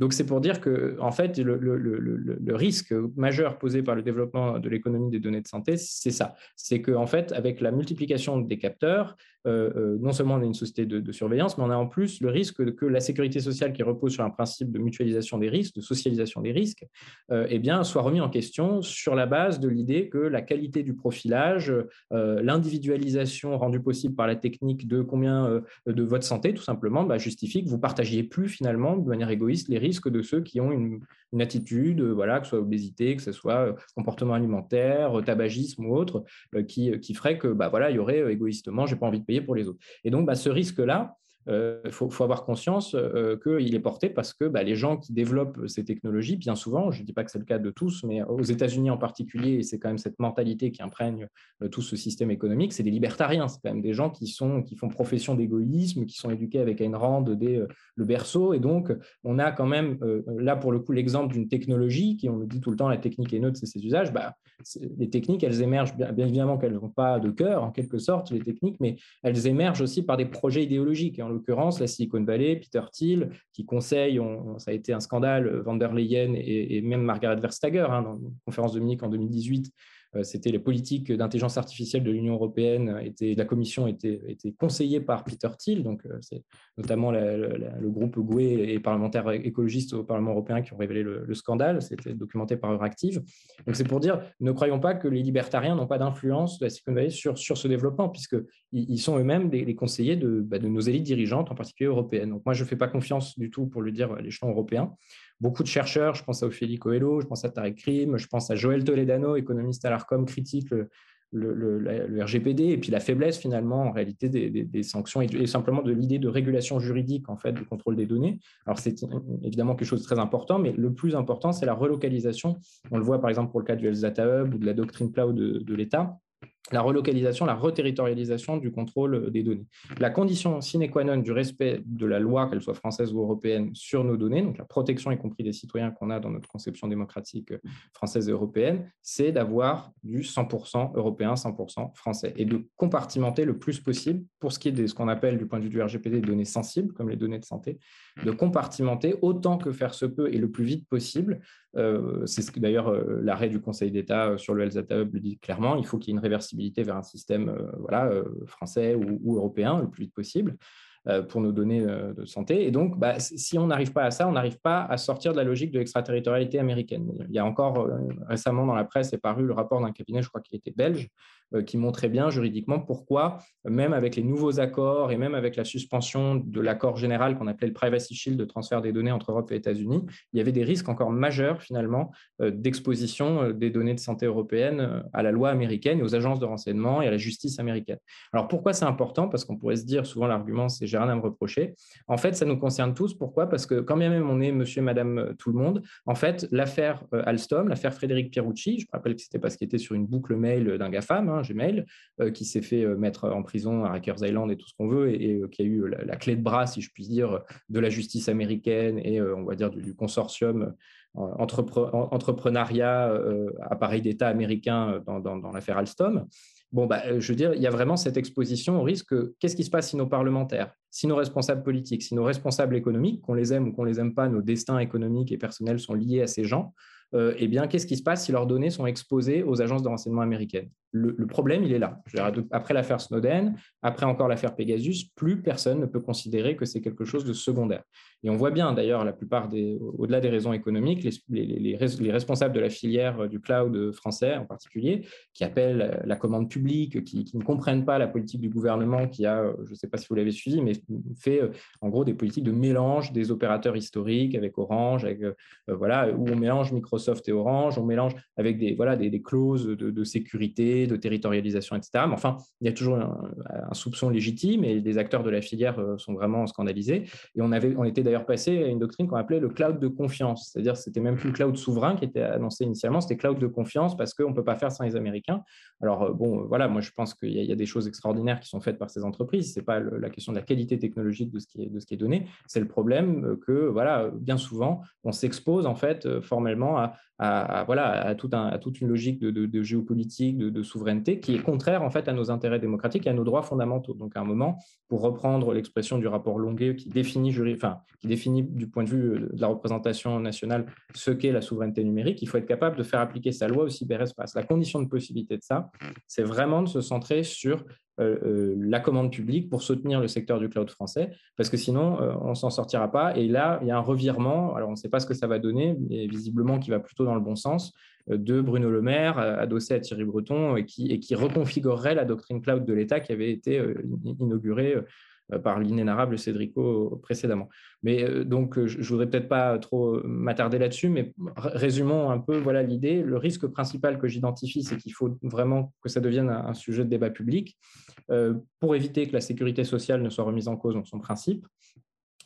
Donc c'est pour dire que en fait le, le, risque majeur posé par le développement de l'économie des données de santé, c'est ça. C'est qu'en fait, avec la multiplication des capteurs, euh, euh, non seulement on a une société de, surveillance, mais on a en plus le risque que la sécurité sociale qui repose sur un principe de mutualisation des risques, de socialisation des risques, euh, eh bien, soit remis en question sur la base de l'idée que la qualité du profilage, l'individualisation rendue possible par la technique de combien de votre santé, tout simplement, bah, justifie que vous partagiez plus finalement de manière égoïste les risques de ceux qui ont une, attitude, voilà, que ce soit obésité, que ce soit comportement alimentaire, tabagisme ou autre, qui, qui ferait que bah, voilà, il y aurait égoïstement, j'ai pas envie de pour les autres. Et donc, bah, ce risque-là, il euh, faut, avoir conscience euh, qu'il est porté parce que bah, les gens qui développent ces technologies, bien souvent, je ne dis pas que c'est le cas de tous, mais aux États-Unis en particulier, et c'est quand même cette mentalité qui imprègne euh, tout ce système économique, c'est des libertariens, c'est quand même des gens qui, sont, qui font profession d'égoïsme, qui sont éduqués avec Ayn Rand dès le berceau, et donc on a quand même là pour le coup l'exemple d'une technologie qui, on nous dit tout le temps, la technique est neutre, c'est ses usages, bah, les techniques, elles émergent, bien, évidemment qu'elles n'ont pas de cœur en quelque sorte, les techniques, mais elles émergent aussi par des projets idéologiques, en l'occurrence, la Silicon Valley, Peter Thiel, qui conseille, ça a été un scandale, Van der Leyen et, même Margaret Verstager, hein, dans une conférence de Munich en 2018, euh, c'était les politiques d'intelligence artificielle de l'Union européenne, était, la commission était, conseillée par Peter Thiel, donc euh, c'est notamment le groupe GUE et parlementaires écologistes au Parlement européen qui ont révélé le, scandale, c'était documenté par Euractiv. Donc c'est pour dire, ne croyons pas que les libertariens n'ont pas d'influence sur ce développement, puisqu'ils ils sont eux-mêmes les, conseillers de, bah, de nos élites dirigeantes, en particulier européennes. Donc moi, je ne fais pas confiance du tout, pour le dire, à l'échelon européen beaucoup de chercheurs, je pense à Ophélie Coelho, je pense à Tarek Krim, je pense à Joël Toledano, économiste à l'ARCOM, critique le, RGPD et puis la faiblesse finalement en réalité des, sanctions et, simplement de l'idée de régulation juridique en fait du contrôle des données. Alors c'est évidemment quelque chose de très important, mais le plus important c'est la relocalisation. On le voit par exemple pour le cas du Health Hub ou de la doctrine cloud de l'État la relocalisation, la reterritorialisation du contrôle euh, des données. La condition sine qua non du respect de la loi, qu'elle soit française ou européenne, sur nos données, donc la protection y compris des citoyens qu'on a dans notre conception démocratique euh, française et européenne, c'est d'avoir du 100% européen, 100% français, et de compartimenter le plus possible, pour ce qui est de ce qu'on appelle du point de vue du RGPD des données sensibles, comme les données de santé, de compartimenter autant que faire se peut et le plus vite possible. Euh, c'est ce que d'ailleurs l'arrêt du Conseil d'État sur le Data Hub le dit clairement, il faut qu'il y ait une réversibilité vers un système euh, voilà, euh, français ou, européen le plus vite possible euh, pour nos données de santé. Et donc, bah, si on n'arrive pas à ça, on n'arrive pas à sortir de la logique de l'extraterritorialité américaine. Il y a encore récemment dans la presse est paru le rapport d'un cabinet, je crois qu'il était belge, qui montrait bien juridiquement pourquoi, même avec les nouveaux accords et même avec la suspension de l'accord général qu'on appelait le Privacy Shield de transfert des données entre Europe et États-Unis, il y avait des risques encore majeurs finalement d'exposition des données de santé européennes à la loi américaine et aux agences de renseignement et à la justice américaine. Alors pourquoi c'est important? Parce qu'on pourrait se dire, souvent l'argument c'est j'ai rien à me reprocher. En fait, ça nous concerne tous. Pourquoi? Parce que quand bien même on est monsieur, madame, tout le monde, en fait, l'affaire Alstom, l'affaire Frédéric Pierucci, je rappelle que c'était parce qu'il était sur une boucle mail d'un GAFAM, hein, Gmail, qui s'est fait mettre en prison à Rikers Island et tout ce qu'on veut, et, qui a eu la, clé de bras, si je puis dire, de la justice américaine et on va dire du, consortium entrepreneuriat, appareil d'État américain dans, dans l'affaire Alstom. Bon, bah, je veux dire, il y a vraiment cette exposition au risque. Qu'est-ce qui se passe si nos parlementaires, si nos responsables politiques, si nos responsables économiques, qu'on les aime ou qu'on les aime pas, nos destins économiques et personnels sont liés à ces gens euh, eh bien, qu'est-ce qui se passe si leurs données sont exposées aux agences de renseignement américaines? Le, problème, il est là. Après l'affaire Snowden, après encore l'affaire Pegasus, plus personne ne peut considérer que c'est quelque chose de secondaire. Et on voit bien d'ailleurs, la plupart au-delà des raisons économiques, les, les, responsables de la filière du cloud français en particulier, qui appellent la commande publique, qui, ne comprennent pas la politique du gouvernement qui a, je ne sais pas si vous l'avez suivi, mais fait en gros des politiques de mélange des opérateurs historiques avec Orange, avec, euh, voilà, où on mélange Microsoft et Orange, on mélange avec des, voilà, des, clauses de, sécurité, de territorialisation, etc. Mais enfin, il y a toujours un, soupçon légitime et les acteurs de la filière euh, sont vraiment scandalisés. Et on, avait, on était d'ailleurs passé à une doctrine qu'on appelait le cloud de confiance. C'est-à-dire c'était même plus le cloud souverain qui était annoncé initialement, c'était cloud de confiance parce qu'on ne peut pas faire sans les Américains. Alors, euh, bon, voilà, moi je pense qu'il y, a des choses extraordinaires qui sont faites par ces entreprises. Ce n'est pas la question de la qualité technologique de ce qui est, de ce qui est donné, c'est le problème euh, que, voilà, bien souvent, on s'expose en fait formellement à, à, voilà, à, à toute une logique de, géopolitique, de, souveraineté, qui est contraire en fait à nos intérêts démocratiques et à nos droits fondamentaux. Donc à un moment, pour reprendre l'expression du rapport Longuet qui définit, enfin, qui définit du point de vue de la représentation nationale ce qu'est la souveraineté numérique, il faut être capable de faire appliquer sa loi au cyberespace. La condition de possibilité de ça, c'est vraiment de se centrer sur euh, euh, la commande publique pour soutenir le secteur du cloud français, parce que sinon, euh, on s'en sortira pas. Et là, il y a un revirement. Alors, on ne sait pas ce que ça va donner, mais visiblement qui va plutôt dans le bon sens, de Bruno Le Maire, adossé à Thierry Breton, et qui, et qui reconfigurerait la doctrine cloud de l'État qui avait été inaugurée par l'inénarrable Cédrico précédemment. Mais euh, donc, euh, je ne voudrais peut-être pas trop m'attarder là-dessus, mais résumons un peu voilà l'idée. Le risque principal que j'identifie, c'est qu'il faut vraiment que ça devienne un sujet de débat public pour éviter que la sécurité sociale ne soit remise en cause dans son principe.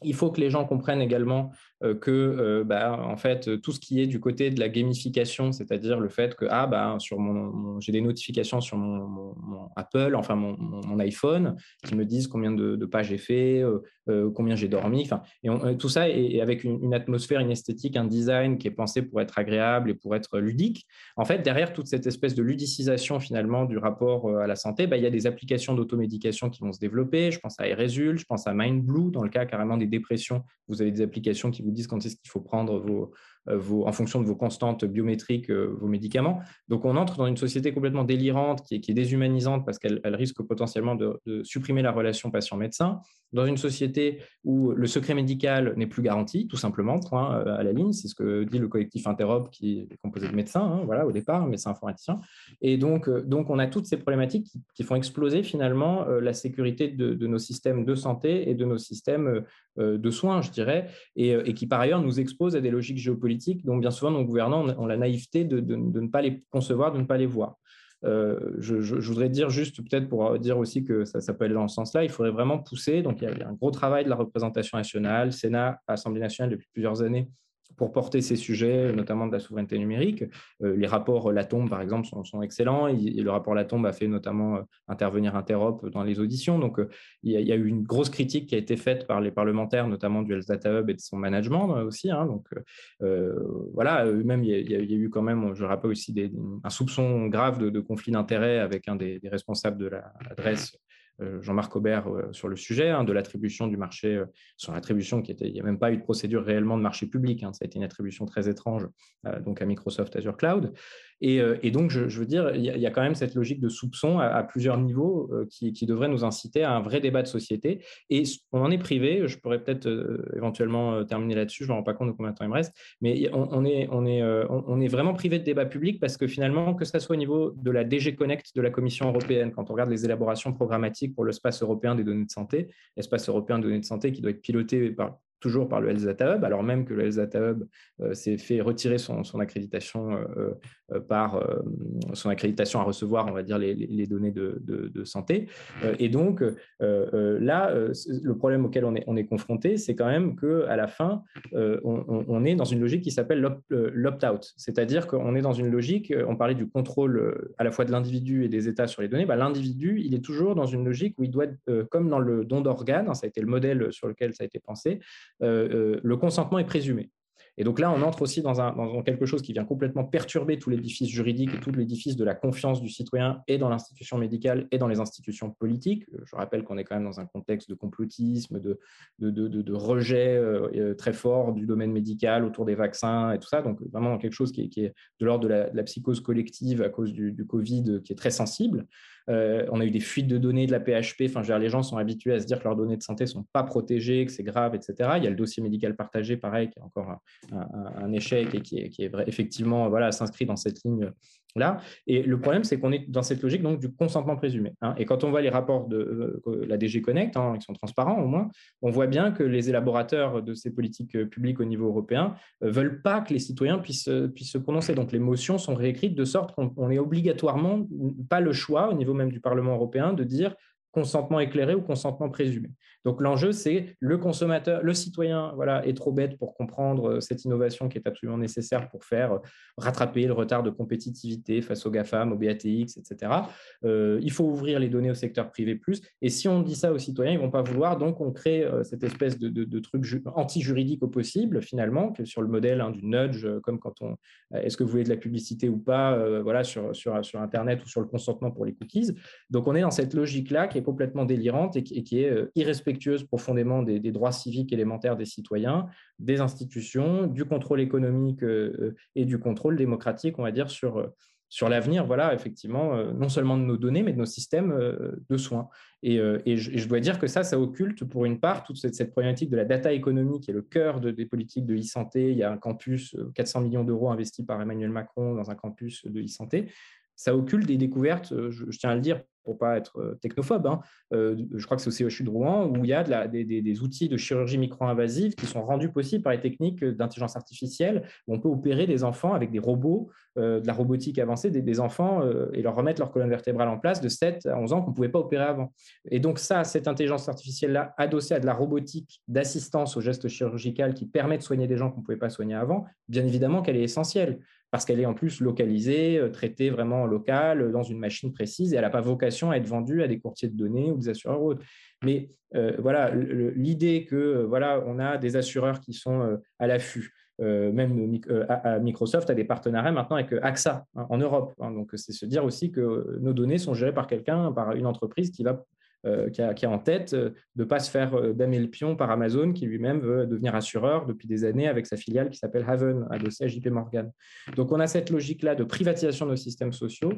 Il faut que les gens comprennent également euh, que euh, bah, en fait, tout ce qui est du côté de la gamification, c'est-à-dire le fait que ah, bah, sur mon, j'ai des notifications sur mon, Apple, enfin mon, iPhone, qui me disent combien de, pages j'ai fait, euh, combien j'ai dormi, enfin, et tout ça est, avec une, atmosphère, une esthétique, un design qui est pensé pour être agréable et pour être ludique. En fait, derrière toute cette espèce de ludicisation finalement du rapport à la santé, bah, il y a des applications d'automédication qui vont se développer. Je pense à Eresul, je pense à MindBlue, dans le cas carrément des dépression, vous avez des applications qui vous disent quand est-ce qu'il faut prendre vos, euh, en fonction de vos constantes biométriques, euh, vos médicaments. Donc on entre dans une société complètement délirante qui est, déshumanisante parce qu'elle risque potentiellement de, supprimer la relation patient-médecin, dans une société où le secret médical n'est plus garanti, tout simplement, point euh, à la ligne, c'est ce que dit le collectif Interop qui est composé de médecins, hein, voilà, au départ, médecins informaticiens. Et donc, on a toutes ces problématiques qui, font exploser finalement la sécurité de, nos systèmes de santé et de nos systèmes de soins, je dirais, et, et qui par ailleurs nous exposent à des logiques géopolitiques dont bien souvent nos gouvernants ont la naïveté de, ne pas les concevoir, de ne pas les voir. Euh, je, voudrais dire juste, peut-être pour dire aussi que ça, ça, peut aller dans ce sens-là, il faudrait vraiment pousser. Donc, il y, a, un gros travail de la représentation nationale, Sénat, Assemblée nationale depuis plusieurs années pour porter ces sujets, notamment de la souveraineté numérique. Euh, les rapports Latombe, par exemple, sont, excellents. Et le rapport Latombe a fait notamment euh, intervenir Interop dans les auditions. Donc, euh, il y, a, eu une grosse critique qui a été faite par les parlementaires, notamment du Health Data Hub et de son management aussi. Hein. Donc, voilà, même il y, a, eu quand même, je rappelle aussi, des, un soupçon grave de, conflit d'intérêts avec un des, responsables de l'adresse Jean-Marc Aubert sur le sujet, hein, de l'attribution du marché, sur l'attribution qui était, il n'y a même pas eu de procédure réellement de marché public, hein, ça a été une attribution très étrange donc à Microsoft Azure Cloud. Et, donc, je, veux dire, il y, a quand même cette logique de soupçon à, plusieurs niveaux qui, devrait nous inciter à un vrai débat de société. Et on en est privé, je pourrais peut-être éventuellement terminer là-dessus, je ne me rends pas compte de combien de temps il me reste, mais on, est, vraiment privé de débat public parce que finalement, que ce soit au niveau de la DG Connect de la Commission européenne, quand on regarde les élaborations programmatiques pour l'espace européen des données de santé, l'espace européen des données de santé qui doit être piloté par toujours par le Health Data Hub, alors même que le Health Data Hub euh, s'est fait retirer son, accréditation euh, euh, par son accréditation à recevoir, on va dire, les, données de, santé. et donc, là, le problème auquel on est, on est confronté, c'est quand même qu'à la fin, on, est dans une logique qui s'appelle l'opt-out. C'est-à-dire qu'on est dans une logique, on parlait du contrôle à la fois de l'individu et des États sur les données, bah, l'individu, il est toujours dans une logique où il doit comme dans le don d'organes, hein, ça a été le modèle sur lequel ça a été pensé, le consentement est présumé. Et donc là, on entre aussi dans, quelque chose qui vient complètement perturber tout l'édifice juridique et tout l'édifice de la confiance du citoyen et dans l'institution médicale et dans les institutions politiques. Je rappelle qu'on est quand même dans un contexte de complotisme, de, rejet euh, très fort du domaine médical autour des vaccins et tout ça. Donc vraiment quelque chose qui est, de l'ordre de, la, psychose collective à cause du Covid qui est très sensible. Euh, on a eu des fuites de données de la PHP. Enfin, les gens sont habitués à se dire que leurs données de santé ne sont pas protégées, que c'est grave, etc. Il y a le dossier médical partagé, pareil, qui est encore un, échec et qui est, effectivement voilà, s'inscrit dans cette ligne là. Et le problème, c'est qu'on est dans cette logique donc, du consentement présumé. Hein. Et quand on voit les rapports de euh, la DG Connect, hein, qui sont transparents au moins, on voit bien que les élaborateurs de ces politiques publiques au niveau européen euh, veulent pas que les citoyens puissent, puissent se prononcer. Donc les motions sont réécrites de sorte qu'on est obligatoirement pas le choix au niveau même du Parlement européen de dire consentement éclairé ou consentement présumé. Donc l'enjeu, c'est le consommateur, le citoyen voilà, est trop bête pour comprendre euh, cette innovation qui est absolument nécessaire pour faire euh, rattraper le retard de compétitivité face aux GAFAM, aux BATX, etc. Euh, il faut ouvrir les données au secteur privé plus. Et si on dit ça aux citoyens, ils ne vont pas vouloir. Donc on crée cette espèce de, truc anti-juridique au possible, finalement, que sur le modèle hein, du nudge, comme quand on est-ce que vous voulez de la publicité ou pas, voilà, sur, Internet ou sur le consentement pour les cookies. Donc on est dans cette logique-là qui est complètement délirante et qui, est euh, profondément des, droits civiques élémentaires des citoyens, des institutions, du contrôle économique euh, et du contrôle démocratique, on va dire, sur, euh, sur l'avenir, voilà, effectivement, non seulement de nos données, mais de nos systèmes de soins. Et, je, dois dire que ça, ça occulte pour une part toute cette, problématique de la data économique qui est le cœur des politiques de e-santé. Il y a un campus, 400 millions d'euros investis par Emmanuel Macron dans un campus de e-santé ça occulte des découvertes, je, tiens à le dire pour pas être euh, technophobe, hein, euh, je crois que c'est au CHU de Rouen, où il y a des, outils de chirurgie micro-invasive qui sont rendus possibles par les techniques d'intelligence artificielle, où on peut opérer des enfants avec des robots, euh, de la robotique avancée, des, enfants, et leur remettre leur colonne vertébrale en place de 7 à 11 ans qu'on ne pouvait pas opérer avant. Et donc ça, cette intelligence artificielle-là, adossée à de la robotique d'assistance au geste chirurgical qui permet de soigner des gens qu'on ne pouvait pas soigner avant, bien évidemment qu'elle est essentielle parce qu'elle est en plus localisée, traitée vraiment en local, dans une machine précise, et elle n'a pas vocation à être vendue à des courtiers de données ou des assureurs autres. Mais euh, voilà, l'idée que euh, voilà, on a des assureurs qui sont euh, à l'affût. même à Microsoft a des partenariats maintenant avec AXA hein, en Europe. Hein. donc, c'est se dire aussi que nos données sont gérées par quelqu'un, par une entreprise qui va euh, qui, a, en tête euh, de ne pas se faire euh, damer le pion par Amazon, qui lui-même veut devenir assureur depuis des années avec sa filiale qui s'appelle Haven, adossée à JP Morgan. Donc on a cette logique-là de privatisation de nos systèmes sociaux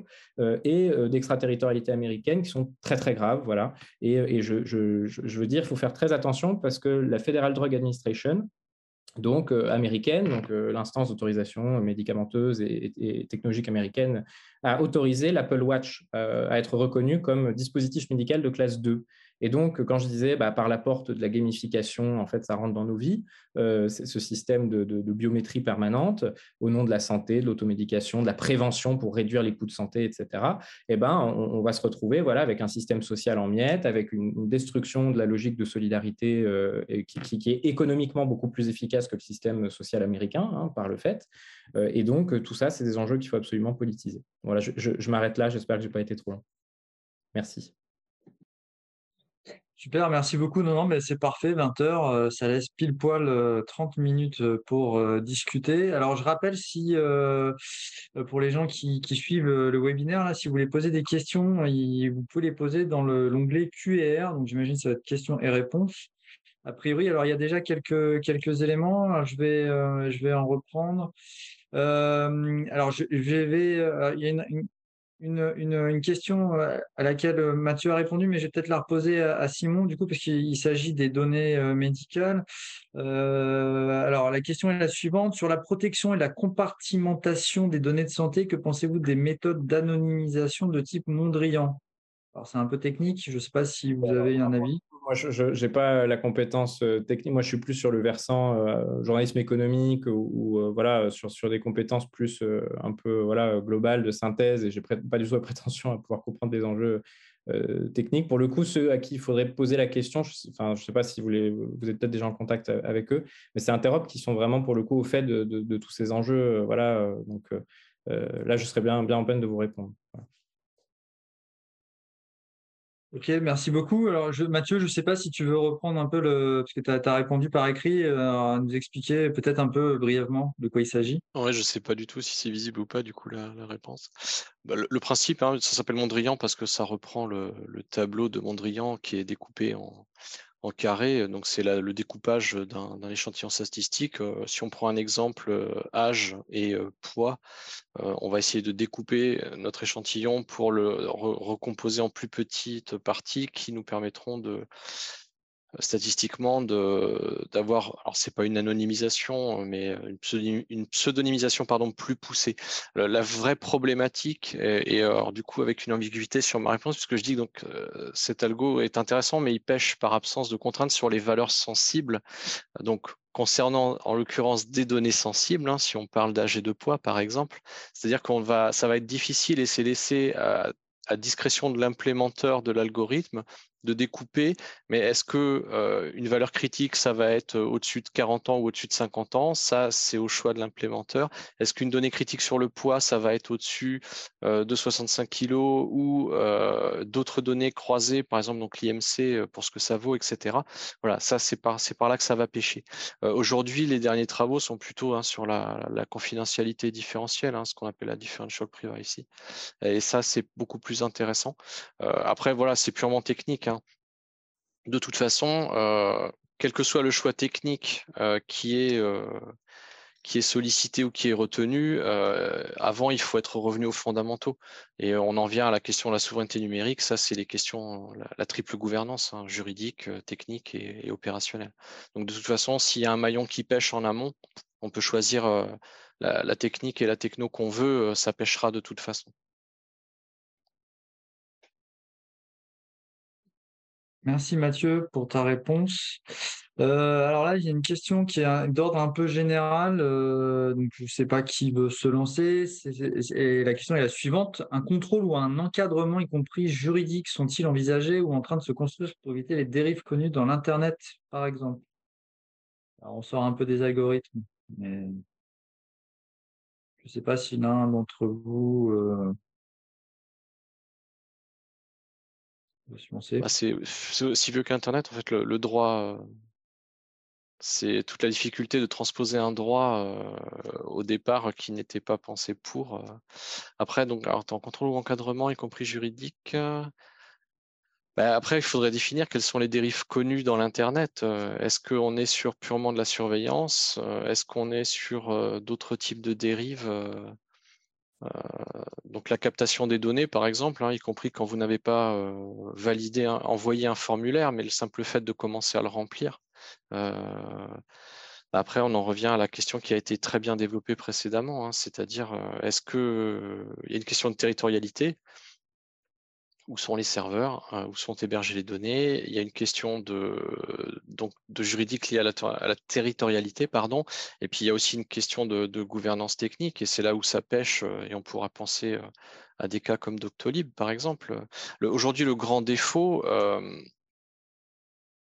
et d'extraterritorialité américaine qui sont très très graves. Voilà. Et, je, je, veux dire, il faut faire très attention parce que la Federal Drug Administration, donc euh, américaine, donc euh, l'instance d'autorisation médicamenteuse et, technologique américaine, a autorisé l'Apple Watch euh, à être reconnu comme dispositif médical de classe 2. Et donc, quand je disais bah, par la porte de la gamification, en fait, ça rentre dans nos vies, euh, ce système de, biométrie permanente au nom de la santé, de l'automédication, de la prévention pour réduire les coûts de santé, etc. Eh ben, on, va se retrouver voilà, avec un système social en miettes, avec une, destruction de la logique de solidarité euh, qui, est économiquement beaucoup plus efficace que le système social américain, hein, par le fait. Euh, et donc, tout ça, c'est des enjeux qu'il faut absolument politiser. Voilà, je, je m'arrête là. J'espère que je n'ai pas été trop long. Merci. Super, merci beaucoup. Non, non, mais c'est parfait, 20 heures, euh, ça laisse pile poil 30 euh, minutes euh, pour discuter. Alors, je rappelle si, pour les gens qui, suivent le webinaire, si vous voulez poser des questions, vous pouvez les poser dans l'onglet Q&R. Donc, j'imagine que ça va être questions et réponses. A priori, alors, il y a déjà quelques, quelques éléments. je, vais, je vais en reprendre. alors, je, vais, il y a question euh, à laquelle euh, Mathieu a répondu, mais je vais peut-être la reposer à, Simon, du coup, parce qu'il s'agit des données euh, médicales. alors, la question est la suivante. Sur la protection et la compartimentation des données de santé, que pensez-vous des méthodes d'anonymisation de type Mondrian? Alors, c'est un peu technique, je ne sais pas si vous avez un avis. Moi, je n'ai pas la compétence technique. Moi, je suis plus sur le versant journalisme économique ou, voilà, sur, sur des compétences plus un peu voilà, globales de synthèse et je n'ai pas du tout la prétention à pouvoir comprendre des enjeux techniques. Pour le coup, ceux à qui il faudrait poser la question, je ne sais pas si vous, les, vous êtes peut-être déjà en contact avec eux, mais c'est Interop qui sont vraiment pour le coup au fait de, de, tous ces enjeux. voilà, donc là, je serais bien, bien en peine de vous répondre. Ok, merci beaucoup. Alors, Mathieu, je ne sais pas si tu veux reprendre un peu le. Parce que tu as, répondu par écrit, euh, nous expliquer peut-être un peu brièvement de quoi il s'agit. Ouais, je ne sais pas du tout si c'est visible ou pas, du coup, la, réponse. Bah, le, principe, hein, ça s'appelle Mondrian parce que ça reprend le, tableau de Mondrian qui est découpé en, en carré. Donc, c'est le découpage d'un échantillon statistique. Euh, si on prend un exemple euh, âge et euh, poids, on va essayer de découper notre échantillon pour le recomposer en plus petites parties qui nous permettront de, statistiquement d'avoir, alors c'est pas une anonymisation, mais une, pseudonymisation pardon, plus poussée. La, vraie problématique, et, du coup avec une ambiguïté sur ma réponse, puisque je dis que donc, euh, cet algo est intéressant, mais il pêche par absence de contraintes sur les valeurs sensibles. Donc concernant en l'occurrence des données sensibles, hein, si on parle d'âge et de poids par exemple, c'est-à-dire qu'on va, ça va être difficile et c'est laissé à discrétion de l'implémenteur de l'algorithme de découper, mais est-ce que euh, une valeur critique, ça va être euh, au-dessus de 40 ans ou au-dessus de 50 ans? Ça, c'est au choix de l'implémenteur. Est-ce qu'une donnée critique sur le poids, ça va être au-dessus euh, de 65 kg ou d'autres données croisées, par exemple donc l'IMC pour ce que ça vaut, etc. Voilà, ça c'est par, par là que ça va pêcher. Aujourd'hui, les derniers travaux sont plutôt hein, sur la, confidentialité différentielle, hein, ce qu'on appelle la differential privacy. Et ça, c'est beaucoup plus intéressant. après, voilà, c'est purement technique. Hein de toute façon, euh, quel que soit le choix technique euh, qui, est, euh, qui est sollicité ou qui est retenu, avant, il faut être revenu aux fondamentaux. Et on en vient à la question de la souveraineté numérique. Ça, c'est les questions, la, triple gouvernance, hein, juridique, technique et, opérationnelle. Donc, de toute façon, s'il y a un maillon qui pêche en amont, on peut choisir la, la, technique et la techno qu'on veut, ça pêchera de toute façon. Merci Mathieu pour ta réponse. Euh, alors là, il y a une question qui est d'ordre un peu général, euh, je ne sais pas qui veut se lancer. et la question est la suivante. Un contrôle ou un encadrement, y compris juridique, sont-ils envisagés ou en train de se construire pour éviter les dérives connues dans l'Internet, par exemple? Alors, On sort un peu des algorithmes, mais je ne sais pas si l'un d'entre vous... Euh, bah, c'est aussi vieux qu'Internet. En fait, le, droit, c'est toute la difficulté de transposer un droit au départ qui n'était pas pensé pour. Après, donc, alors, en contrôle ou encadrement, y compris juridique. Bah, après, il faudrait définir quelles sont les dérives connues dans l'Internet. Est-ce qu'on est sur purement de la surveillance Est-ce qu'on est sur d'autres types de dérives donc la captation des données, par exemple, hein, y compris quand vous n'avez pas euh, validé, envoyé un formulaire, mais le simple fait de commencer à le remplir. Euh, après, on en revient à la question qui a été très bien développée précédemment, hein, c'est-à-dire est-ce qu'il y a une question de territorialité où sont les serveurs, hein, où sont hébergées les données. Il y a une question de, donc, de juridique liée à la, territorialité, pardon. Et puis il y a aussi une question de, de gouvernance technique, et c'est là où ça pêche, euh, et on pourra penser euh, à des cas comme Doctolib, par exemple. Aujourd'hui, le grand défaut, euh,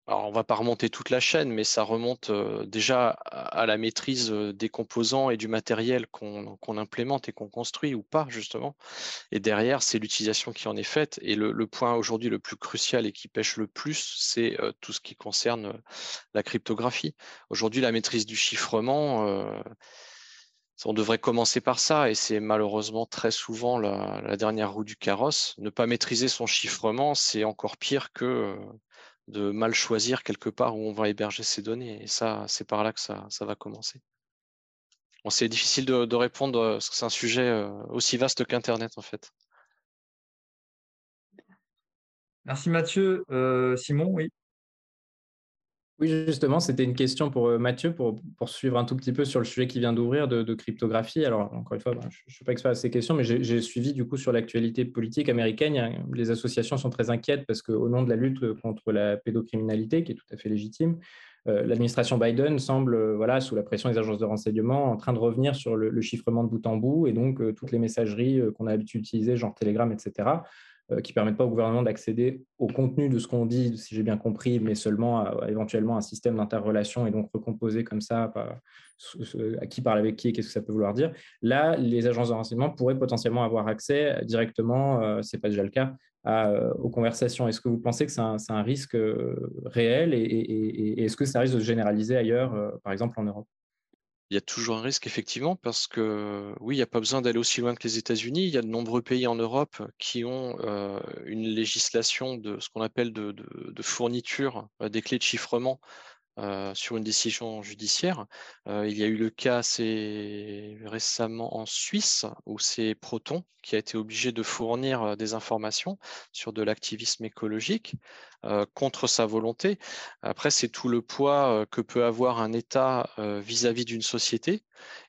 alors on va pas remonter toute la chaîne, mais ça remonte déjà à la maîtrise des composants et du matériel qu'on implémente et qu'on construit ou pas, justement. Et derrière, c'est l'utilisation qui en est faite. Et le, point aujourd'hui le plus crucial et qui pêche le plus, c'est tout ce qui concerne la cryptographie. Aujourd'hui, la maîtrise du chiffrement, on devrait commencer par ça, et c'est malheureusement très souvent la, dernière roue du carrosse. Ne pas maîtriser son chiffrement, c'est encore pire que de mal choisir quelque part où on va héberger ces données. Et ça, c'est par là que ça, va commencer. c'est difficile de, répondre euh, parce que c'est un sujet euh, aussi vaste qu'Internet en fait. Merci Mathieu. Euh, Simon, oui. Oui, justement, c'était une question pour euh, Mathieu, pour, suivre un tout petit peu sur le sujet qui vient d'ouvrir de, cryptographie. Alors, encore une fois, ben, je ne suis pas expert à ces questions, mais j'ai suivi du coup sur l'actualité politique américaine. Les associations sont très inquiètes parce qu'au nom de la lutte contre la pédocriminalité, qui est tout à fait légitime, euh, l'administration Biden semble, euh, voilà, sous la pression des agences de renseignement, en train de revenir sur le, chiffrement de bout en bout et donc toutes les messageries qu'on a l'habitude d'utiliser, genre Telegram, etc., qui ne permettent pas au gouvernement d'accéder au contenu de ce qu'on dit, si j'ai bien compris, mais seulement à, éventuellement un système d'interrelation et donc recomposer comme ça à qui parle avec qui et qu'est-ce que ça peut vouloir dire. Là, les agences de renseignement pourraient potentiellement avoir accès directement, euh, ce n'est pas déjà le cas, euh, aux conversations. Est-ce que vous pensez que c'est un, risque réel et est-ce que ça risque de se généraliser ailleurs, par exemple en Europe? Il y a toujours un risque, effectivement, parce que oui, il n'y a pas besoin d'aller aussi loin que les États-Unis. Il y a de nombreux pays en Europe qui ont une législation de ce qu'on appelle de, fourniture des clés de chiffrement euh, sur une décision judiciaire. il y a eu le cas assez récemment en Suisse où c'est Proton qui a été obligé de fournir des informations sur de l'activisme écologique contre sa volonté. Après, c'est tout le poids que peut avoir un État vis-à-vis d'une société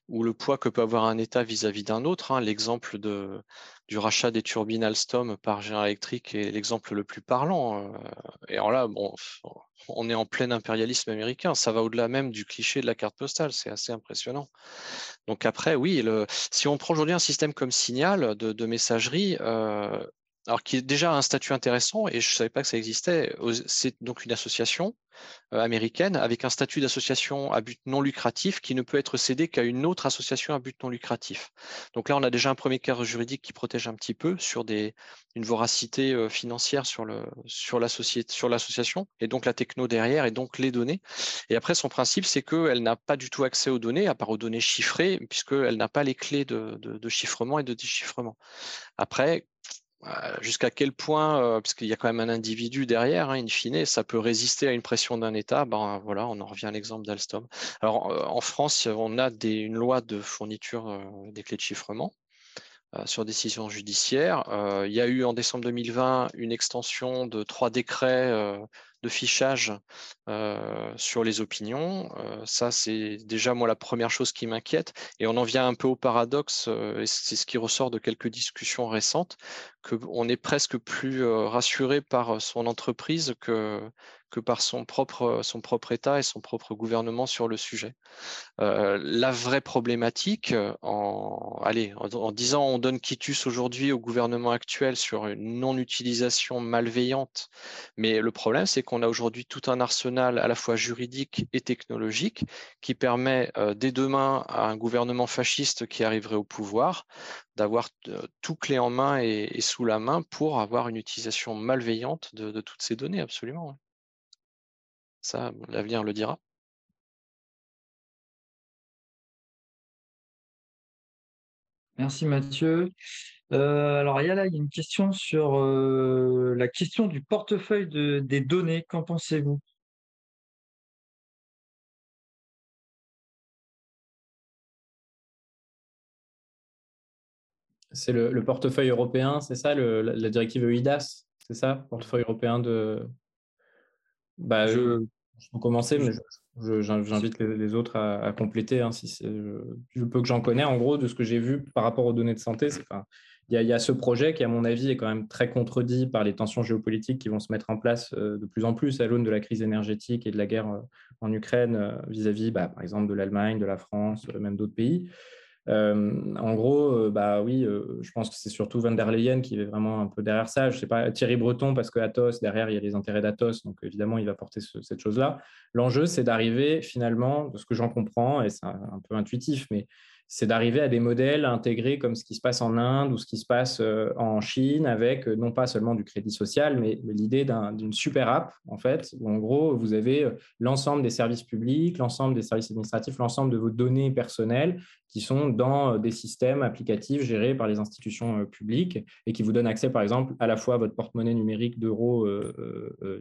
ou le poids que peut avoir un État vis-à-vis d'un autre. Hein. L'exemple du rachat des turbines Alstom par General Electric est l'exemple le plus parlant. Et alors là, bon, on est en plein impérialisme américain. Ça va au-delà même du cliché de la carte postale. C'est assez impressionnant. Donc après, oui, si on prend aujourd'hui un système comme Signal de, messagerie, alors qui est déjà un statut intéressant, et je ne savais pas que ça existait, c'est donc une association euh, américaine avec un statut d'association à but non lucratif qui ne peut être cédé qu'à une autre association à but non lucratif. Donc là, on a déjà un premier cadre juridique qui protège un petit peu sur des, une voracité euh, financière sur, le, sur l'association, et donc la techno derrière, et donc les données. Et après, son principe, c'est qu'elle n'a pas du tout accès aux données, à part aux données chiffrées, puisqu'elle n'a pas les clés de, de chiffrement et de déchiffrement. Après, jusqu'à quel point, euh, parce qu'il y a quand même un individu derrière, hein, in fine, ça peut résister à une pression d'un État, ben, voilà, on en revient à l'exemple d'Alstom. Alors euh, en France, on a une loi de fourniture des clés de chiffrement sur décision judiciaire. il y a eu en décembre 2020 une extension de trois décrets de fichage sur les opinions. ça, c'est déjà moi la première chose qui m'inquiète. Et on en vient un peu au paradoxe, et c'est ce qui ressort de quelques discussions récentes, qu'on est presque plus rassuré par son entreprise que, que par son propre, son propre État et son propre gouvernement sur le sujet. Euh, la vraie problématique, en, allez, en, disant on donne quitus aujourd'hui au gouvernement actuel sur une non-utilisation malveillante, mais le problème c'est qu'on a aujourd'hui tout un arsenal à la fois juridique et technologique qui permet euh, dès demain à un gouvernement fasciste qui arriverait au pouvoir d'avoir euh, tout clé en main et, sous la main pour avoir une utilisation malveillante de toutes ces données, absolument. Ça, l'avenir le dira. Merci Mathieu. Euh, alors il y a là une question sur euh, la question du portefeuille des données. Qu'en pensez-vous? C'est le, portefeuille européen, c'est ça, la, la, directive EIDAS, c'est ça, portefeuille européen de. Bah, je, je peux commencer, mais j'invite les, autres à, compléter. Hein, si je, peu que j'en connais, en gros, de ce que j'ai vu par rapport aux données de santé, il y, a ce projet qui, à mon avis, est quand même très contredit par les tensions géopolitiques qui vont se mettre en place euh, de plus en plus à l'aune de la crise énergétique et de la guerre euh, en Ukraine euh, vis-à-vis, bah, par exemple, de l'Allemagne, de la France, même d'autres pays. en gros, bah oui, je pense que c'est surtout Van der Leyen qui est vraiment un peu derrière ça. Je sais pas Thierry Breton parce que Athos derrière il y a les intérêts d'Athos, donc évidemment il va porter cette chose-là. L'enjeu c'est d'arriver finalement, de ce que j'en comprends, et c'est un, peu intuitif, mais c'est d'arriver à des modèles intégrés comme ce qui se passe en Inde ou ce qui se passe euh, en Chine avec euh, non pas seulement du crédit social, mais l'idée d'une super app, en fait, où en gros, vous avez euh, l'ensemble des services publics, l'ensemble des services administratifs, l'ensemble de vos données personnelles qui sont dans des systèmes applicatifs gérés par les institutions publiques et qui vous donnent accès, par exemple, à la fois à votre porte-monnaie numérique d'euros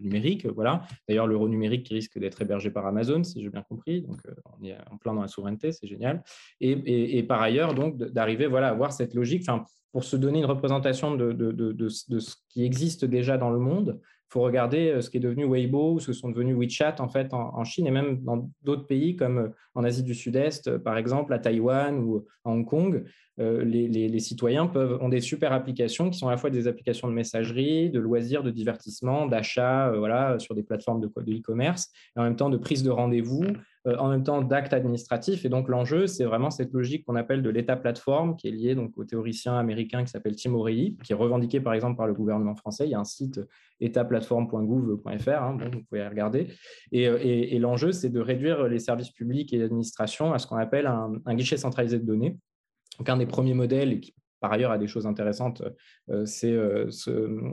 numérique. Voilà. D'ailleurs, l'euro numérique qui risque d'être hébergé par Amazon, si j'ai bien compris. Donc, on est en plein dans la souveraineté, c'est génial. Et, par ailleurs, donc, d'arriver voilà, à avoir cette logique, pour se donner une représentation de, de, de, de, ce qui existe déjà dans le monde, faut regarder euh, ce qui est devenu Weibo ce que sont devenus WeChat en fait en, Chine et même dans d'autres pays comme euh, en Asie du Sud-Est, euh, par exemple à Taïwan ou à Hong Kong. Les, citoyens ont des super applications qui sont à la fois des applications de messagerie, de loisirs, de divertissement, d'achat voilà, sur des plateformes de e-commerce, et en même temps de prise de rendez-vous, euh, en même temps d'actes administratifs. Et donc, l'enjeu, c'est vraiment cette logique qu'on appelle de l'État plateforme, qui est liée donc, au théoricien américain qui s'appelle Tim O'Reilly, qui est revendiqué par exemple par le gouvernement français. Il y a un site étatplateforme.gouv.fr, hein, vous pouvez regarder. Euh, et, l'enjeu, c'est de réduire les services publics et l'administration à ce qu'on appelle un, guichet centralisé de données. Donc, un des premiers modèles par ailleurs à des choses intéressantes, euh, c'est euh, euh,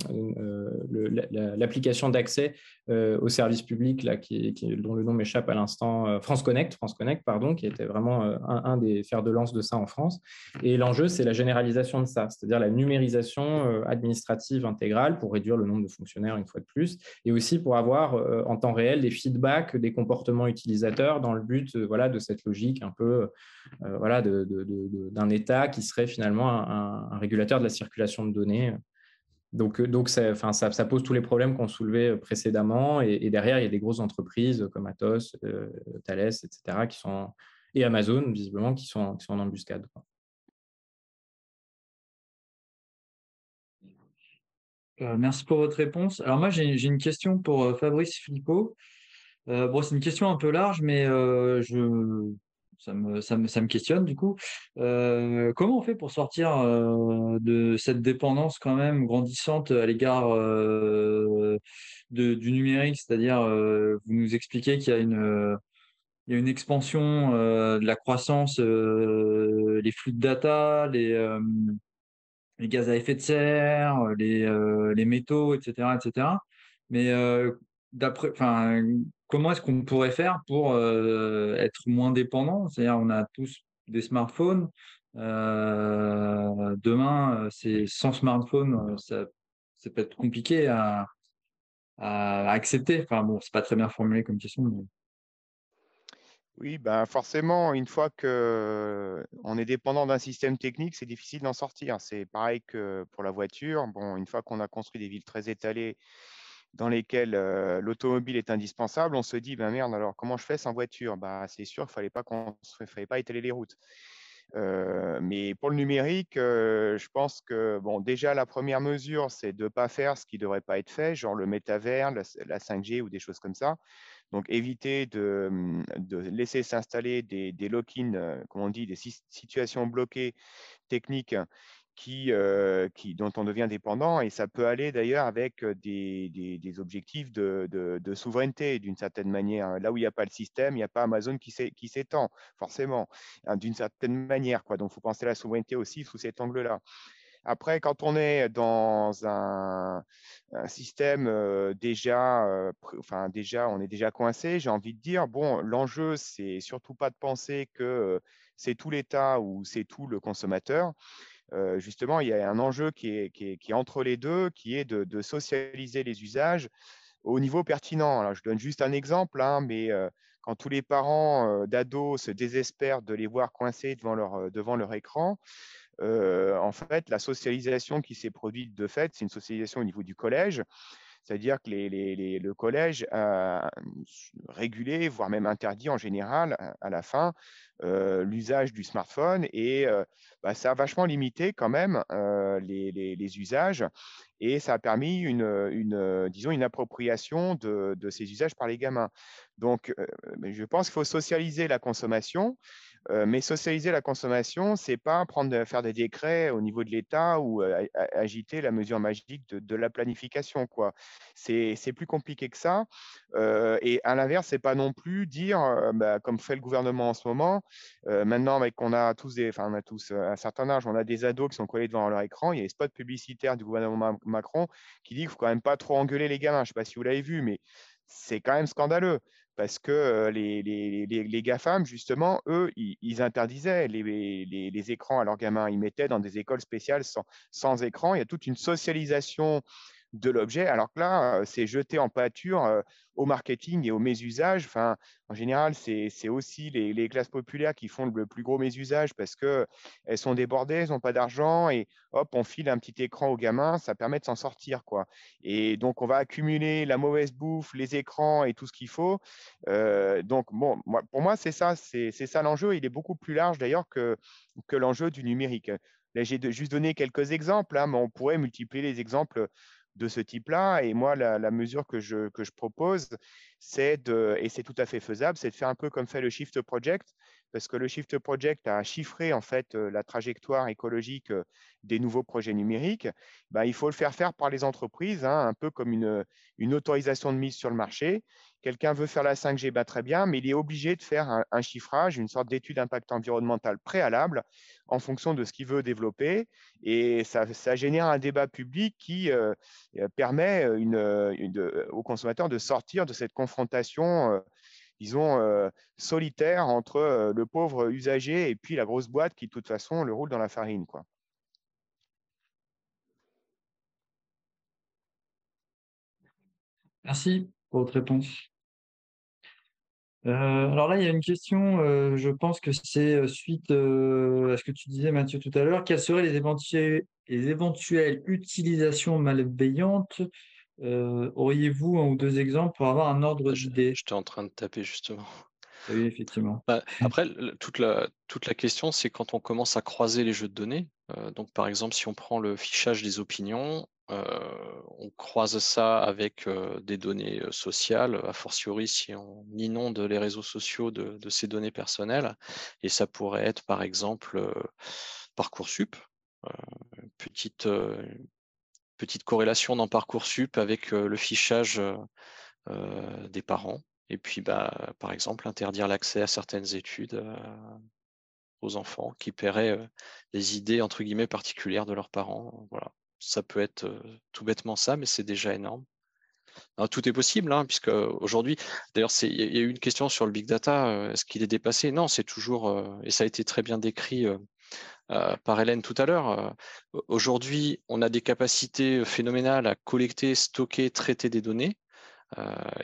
l'application d'accès aux services publics là, qui, dont le nom m'échappe à l'instant, France Connect, France Connect, pardon, qui était vraiment un, des fers de lance de ça en France. Et l'enjeu, c'est la généralisation de ça, c'est-à-dire la numérisation administrative intégrale pour réduire le nombre de fonctionnaires une fois de plus, et aussi pour avoir en temps réel des feedbacks des comportements utilisateurs dans le but voilà, de cette logique un peu voilà, d'un État qui serait finalement un, régulateur de la circulation de données. Donc, euh, donc ça, pose tous les problèmes qu'on soulevait euh, précédemment. Et, derrière, il y a des grosses entreprises comme Atos, euh, Thales, etc., qui sont, et Amazon, visiblement, qui sont, en embuscade. merci pour votre réponse. Alors moi, j'ai une question pour Fabrice Filippo. bon, c'est une question un peu large, mais je, ça me, ça me, ça me questionne du coup. Euh, comment on fait pour sortir euh, de cette dépendance quand même grandissante à l'égard euh, du numérique? C'est-à-dire, vous nous expliquez qu'il y a une, il y a une expansion de la croissance, les flux de data, les, les gaz à effet de serre, les, les métaux, etc., etc. Mais d'après, comment est-ce qu'on pourrait faire pour euh, être moins dépendant? C'est-à-dire, on a tous des smartphones. Euh, demain, c'est sans smartphone, ça, peut être compliqué à, accepter. Enfin bon, c'est pas très bien formulé comme question. Oui, ben forcément, une fois qu'on est dépendant d'un système technique, c'est difficile d'en sortir. C'est pareil que pour la voiture. Bon, une fois qu'on a construit des villes très étalées dans lesquels l'automobile est indispensable, on se dit, ben merde, alors comment je fais sans voiture? Bah, C'est sûr qu'il fallait pas, fallait pas étaler les routes. mais pour le numérique, je pense que bon, déjà la première mesure, c'est de ne pas faire ce qui ne devrait pas être fait, genre le métavers, la, 5G ou des choses comme ça. Donc éviter de, mmh, de laisser s'installer des, des lock-in, comme on dit, des situations bloquées techniques euh, dont on devient dépendant. Et ça peut aller d'ailleurs avec des, objectifs de, souveraineté d'une certaine manière. Là où il n'y a pas le système, il n'y a pas Amazon qui s'étend, forcément, hein, d'une certaine manière. Quoi. Donc il faut penser à la souveraineté aussi sous cet angle-là. Après, quand on est dans un, système déjà, enfin déjà, on est déjà coincé, j'ai envie de dire, bon, l'enjeu, c'est surtout pas de penser que c'est tout l'État ou c'est tout le consommateur. Justement, il y a un enjeu qui est, entre les deux, qui est de, socialiser les usages au niveau pertinent. Alors, je donne juste un exemple, hein, mais quand tous les parents d'ados se désespèrent de les voir coincés devant leur écran, en fait, la socialisation qui s'est produite de fait, c'est une socialisation au niveau du collège. C'est-à-dire que le collège a régulé, voire même interdit en général, à, la fin, euh, l'usage du smartphone et euh, bah, ça a vachement limité quand même euh, les, usages et ça a permis une, disons, une appropriation de, ces usages par les gamins. Donc, je pense qu'il faut socialiser la consommation Mais socialiser la consommation, c'est pas prendre, faire des décrets au niveau de l'État ou agiter la mesure magique de, la planification. quoi. C'est plus compliqué que ça. Et à l'inverse, c'est pas non plus dire, bah, comme fait le gouvernement en ce moment, maintenant qu'on a tous des, on a tous un certain âge, on a des ados qui sont collés devant leur écran. Il y a les spots publicitaires du gouvernement Macron qui dit qu'il faut quand même pas trop engueuler les gamins. Je sais pas si vous l'avez vu, mais c'est quand même scandaleux parce que les, GAFAM, justement, eux, ils, interdisaient les, écrans à leurs gamins. Ils mettaient dans des écoles spéciales sans, sans écran. Il y a toute une socialisation de l'objet, alors que là, euh, c'est jeté en pâture euh, au marketing et au mésusage. Enfin, en général, c'est aussi les, classes populaires qui font le plus gros mésusage parce qu'elles sont débordées, elles n'ont pas d'argent et hop, on file un petit écran aux gamins, ça permet de s'en sortir. quoi. Et donc, on va accumuler la mauvaise bouffe, les écrans et tout ce qu'il faut. Euh, donc, bon, pour moi, c'est ça, c'est ça l'enjeu. Il est beaucoup plus large d'ailleurs que, que l'enjeu du numérique. Là, j'ai juste donné quelques exemples, hein, mais on pourrait multiplier les exemples de ce type-là. Et moi, la, mesure que je, que je propose, c'est de, et c'est tout à fait faisable, c'est de faire un peu comme fait le Shift Project, parce que le Shift Project a chiffré en fait euh, la trajectoire écologique euh, des nouveaux projets numériques. Ben, il faut le faire faire par les entreprises, hein, un peu comme une, une autorisation de mise sur le marché. Quelqu'un veut faire la 5G, bah, très bien, mais il est obligé de faire un, chiffrage, une sorte d'étude d'impact environnemental préalable en fonction de ce qu'il veut développer. Et ça, génère un débat public qui euh, euh, permet aux consommateurs de sortir de cette confrontation, euh, disons, solitaire entre le pauvre usager et puis la grosse boîte qui, de toute façon, le roule dans la farine. Merci pour votre réponse? Euh, alors là, il y a une question, euh, je pense que c'est euh, suite à ce que tu disais, Mathieu, tout à l'heure. Quelles seraient les éventuelles, les éventuelles utilisations malveillantes Auriez-vous un ou deux exemples pour avoir un ordre d'idée? J'étais en train de taper justement. Oui, effectivement. Bah, après, toute la, toute la question, c'est quand on commence à croiser les jeux de données. donc, par exemple, si on prend le fichage des opinions, on croise ça avec euh, des données euh, sociales, a fortiori si on inonde les réseaux sociaux de, ces données personnelles. Et ça pourrait être par exemple Parcoursup, petite, petite corrélation dans Parcoursup avec le fichage des parents. Et puis, bah, par exemple, interdire l'accès à certaines études aux enfants qui paieraient les idées entre guillemets particulières de leurs parents. Voilà ça peut être tout bêtement ça, mais c'est déjà énorme. tout est possible, hein, puisque aujourd'hui, d'ailleurs, il y a eu une question sur le big data, est-ce qu'il est dépassé? Non, c'est toujours, et ça a été très bien décrit par Hélène tout à l'heure. aujourd'hui, on a des capacités phénoménales à collecter, stocker, traiter des données,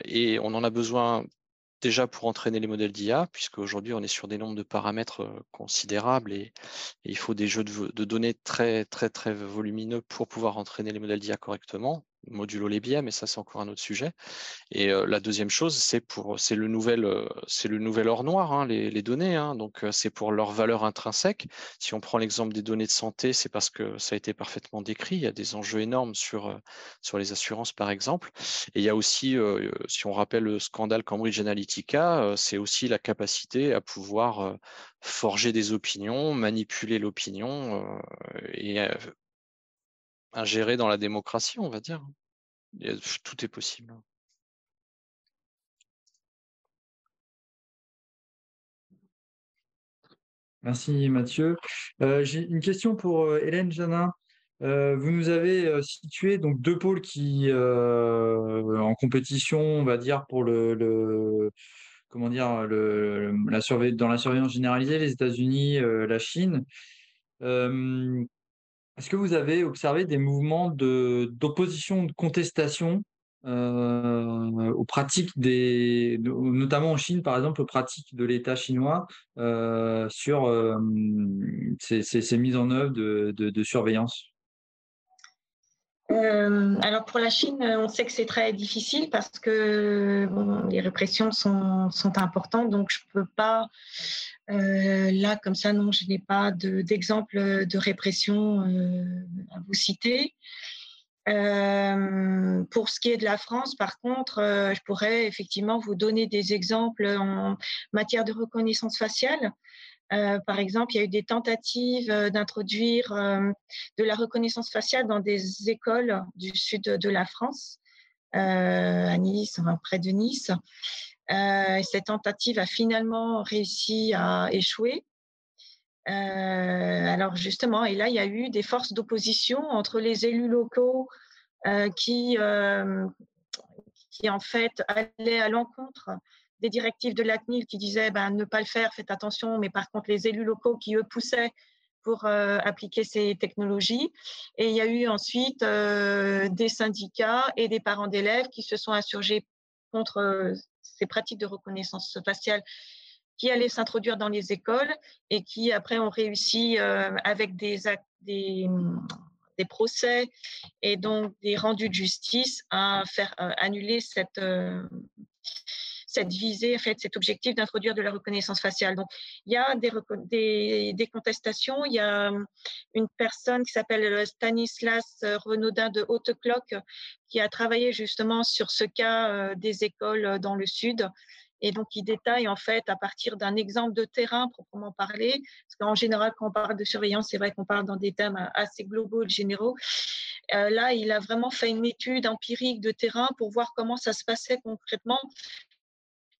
et on en a besoin déjà pour entraîner les modèles d'IA, puisque aujourd'hui on est sur des nombres de paramètres considérables et, il faut des jeux de, données très très très volumineux pour pouvoir entraîner les modèles d'IA correctement modulo les biais, mais ça c'est encore un autre sujet. Et la deuxième chose, c'est pour c'est le nouvel c'est le nouvel or noir, hein, les, données. Hein. donc c'est pour leur valeur intrinsèque. Si on prend l'exemple des données de santé, c'est parce que ça a été parfaitement décrit. Il y a des enjeux énormes sur sur les assurances par exemple. Et il y a aussi, si on rappelle le scandale Cambridge Analytica, c'est aussi la capacité à pouvoir forger des opinions, manipuler l'opinion et ingérer dans la démocratie, on va dire. tout est possible. Merci Mathieu. Euh, j'ai une question pour euh, Hélène Janin. Euh, vous nous avez situé donc deux pôles qui en compétition, on va dire pour le, comment dire le, la dans la surveillance généralisée, les États-Unis, la Chine. Est-ce que vous avez observé des mouvements d'opposition, de, contestation euh, aux pratiques des, notamment en Chine par exemple, aux pratiques de l'État chinois euh, sur euh, ces, mises en œuvre de surveillance? Alors pour la Chine, on sait que c'est très difficile parce que les répressions sont, importantes, donc je peux pas euh, là comme ça non, je n'ai pas d'exemple de, répression euh, à vous citer. pour ce qui est de la France, par contre, je pourrais effectivement vous donner des exemples en matière de reconnaissance faciale. par exemple, il y a eu des tentatives d'introduire de la reconnaissance faciale dans des écoles du sud de la France, à Nice, près de Nice. Cette tentative a finalement réussi à échouer. alors justement, et là, il y a eu des forces d'opposition entre les élus locaux qui, qui en fait allaient à l'encontre des directives de la CNIL qui disaient ben, ne pas le faire, faites attention, mais par contre les élus locaux qui eux poussaient pour euh, appliquer ces technologies. Et il y a eu ensuite euh, des syndicats et des parents d'élèves qui se sont insurgés contre euh, ces pratiques de reconnaissance faciale qui allaient s'introduire dans les écoles et qui après ont réussi avec des, des, procès et donc des rendus de justice à faire annuler cette cette visée, en fait, cet objectif d'introduire de la reconnaissance faciale. Donc, il y a des, des, contestations. Il y a hum, une personne qui s'appelle euh, Stanislas euh, Renaudin de Haute-Cloque qui a travaillé justement sur ce cas euh, des écoles dans le Sud. Et donc, il détaille en fait à partir d'un exemple de terrain proprement parlé, parce qu'en général, quand on parle de surveillance, c'est vrai qu'on parle dans des thèmes assez globaux généraux. là, il a vraiment fait une étude empirique de terrain pour voir comment ça se passait concrètement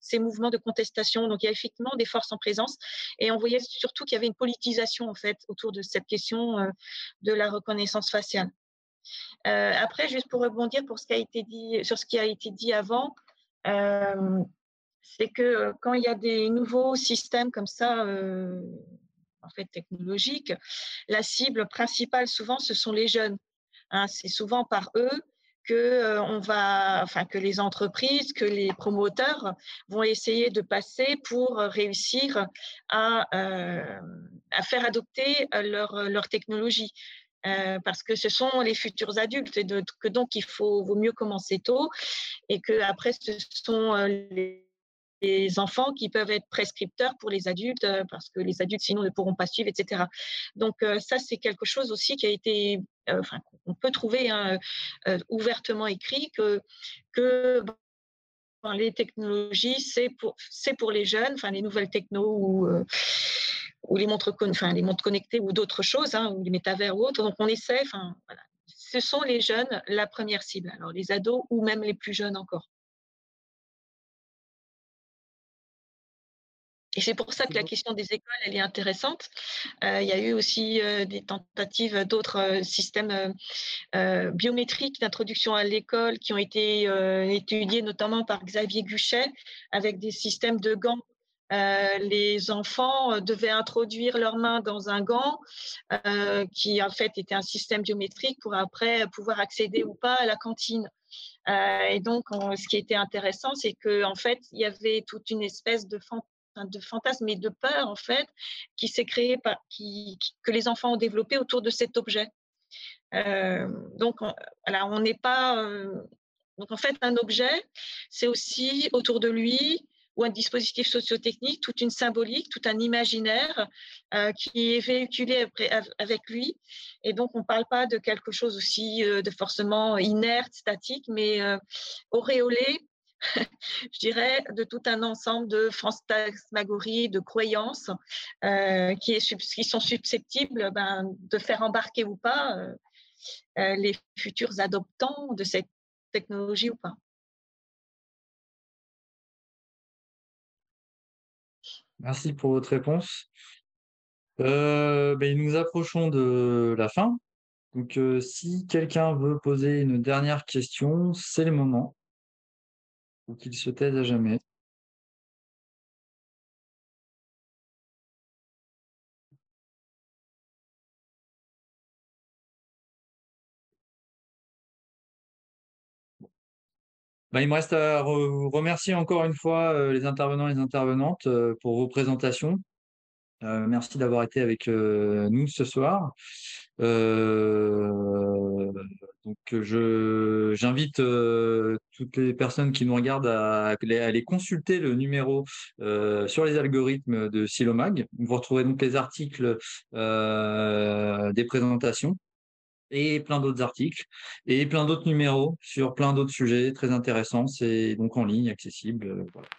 ces mouvements de contestation. Donc, il y a effectivement des forces en présence. Et on voyait surtout qu'il y avait une politisation, en fait, autour de cette question euh, de la reconnaissance faciale. Euh, après, juste pour rebondir pour ce qui a été dit, sur ce qui a été dit avant, euh, c'est que quand il y a des nouveaux systèmes comme ça, en fait technologiques, la cible principale souvent ce sont les jeunes. Hein. c'est souvent par eux que euh, on va, enfin que les entreprises, que les promoteurs vont essayer de passer pour réussir à, euh, à faire adopter leur, technologie. Euh, parce que ce sont les futurs adultes et que donc il faut vaut mieux commencer tôt et que après ce sont les les enfants qui peuvent être prescripteurs pour les adultes euh, parce que les adultes sinon ne pourront pas suivre, etc. Donc euh, ça c'est quelque chose aussi qui a été, euh, enfin on peut trouver hein, ouvertement écrit que que les technologies c'est pour c'est pour les jeunes, enfin les nouvelles techno ou les montres, enfin, les montres connectées ou d'autres choses, hein, ou les métavers ou autres. Donc on essaie, enfin ce sont les jeunes la première cible. Alors les ados ou même les plus jeunes encore. Et c'est pour ça que la question des écoles, elle est intéressante. Euh, il y a eu aussi euh, des tentatives d'autres euh, systèmes biométriques d'introduction à l'école qui ont été étudiés notamment par Xavier Guchet avec des systèmes de gants. les enfants devaient introduire leurs mains dans un gant qui en fait était un système biométrique pour après pouvoir accéder ou pas à la cantine. et donc, ce qui était intéressant, c'est qu'en en fait, il y avait toute une espèce de fantasme de fantasmes et de peur en fait qui s'est créé par, qui, que les enfants ont développé autour de cet objet. Euh, donc voilà, on n'est pas euh, donc en fait un objet, c'est aussi autour de lui ou un dispositif sociotechnique, toute une symbolique, tout un imaginaire euh, qui est véhiculé avec lui. Et donc, on ne parle pas de quelque chose aussi de forcément inerte, statique, mais auréolé je dirais, de tout un ensemble de fantasmagories, de croyances euh, qui, sont susceptibles ben, de faire embarquer ou pas euh, euh, les futurs adoptants de cette technologie ou pas. Merci pour votre réponse. Ben, nous approchons de la fin. Donc, si quelqu'un veut poser une dernière question, c'est le moment ou qu'il se taise à jamais. Bah, il me reste à remercier encore une fois euh, les intervenants et les intervenantes euh, pour vos présentations. Euh, merci d'avoir été avec nous ce soir. Euh, donc, je, j'invite euh, toutes les personnes qui nous regardent à, aller consulter le numéro euh, sur les algorithmes de Silomag. Vous retrouverez donc les articles des présentations et plein d'autres articles et plein d'autres numéros sur plein d'autres sujets très intéressants. C'est donc en ligne, accessible. voilà.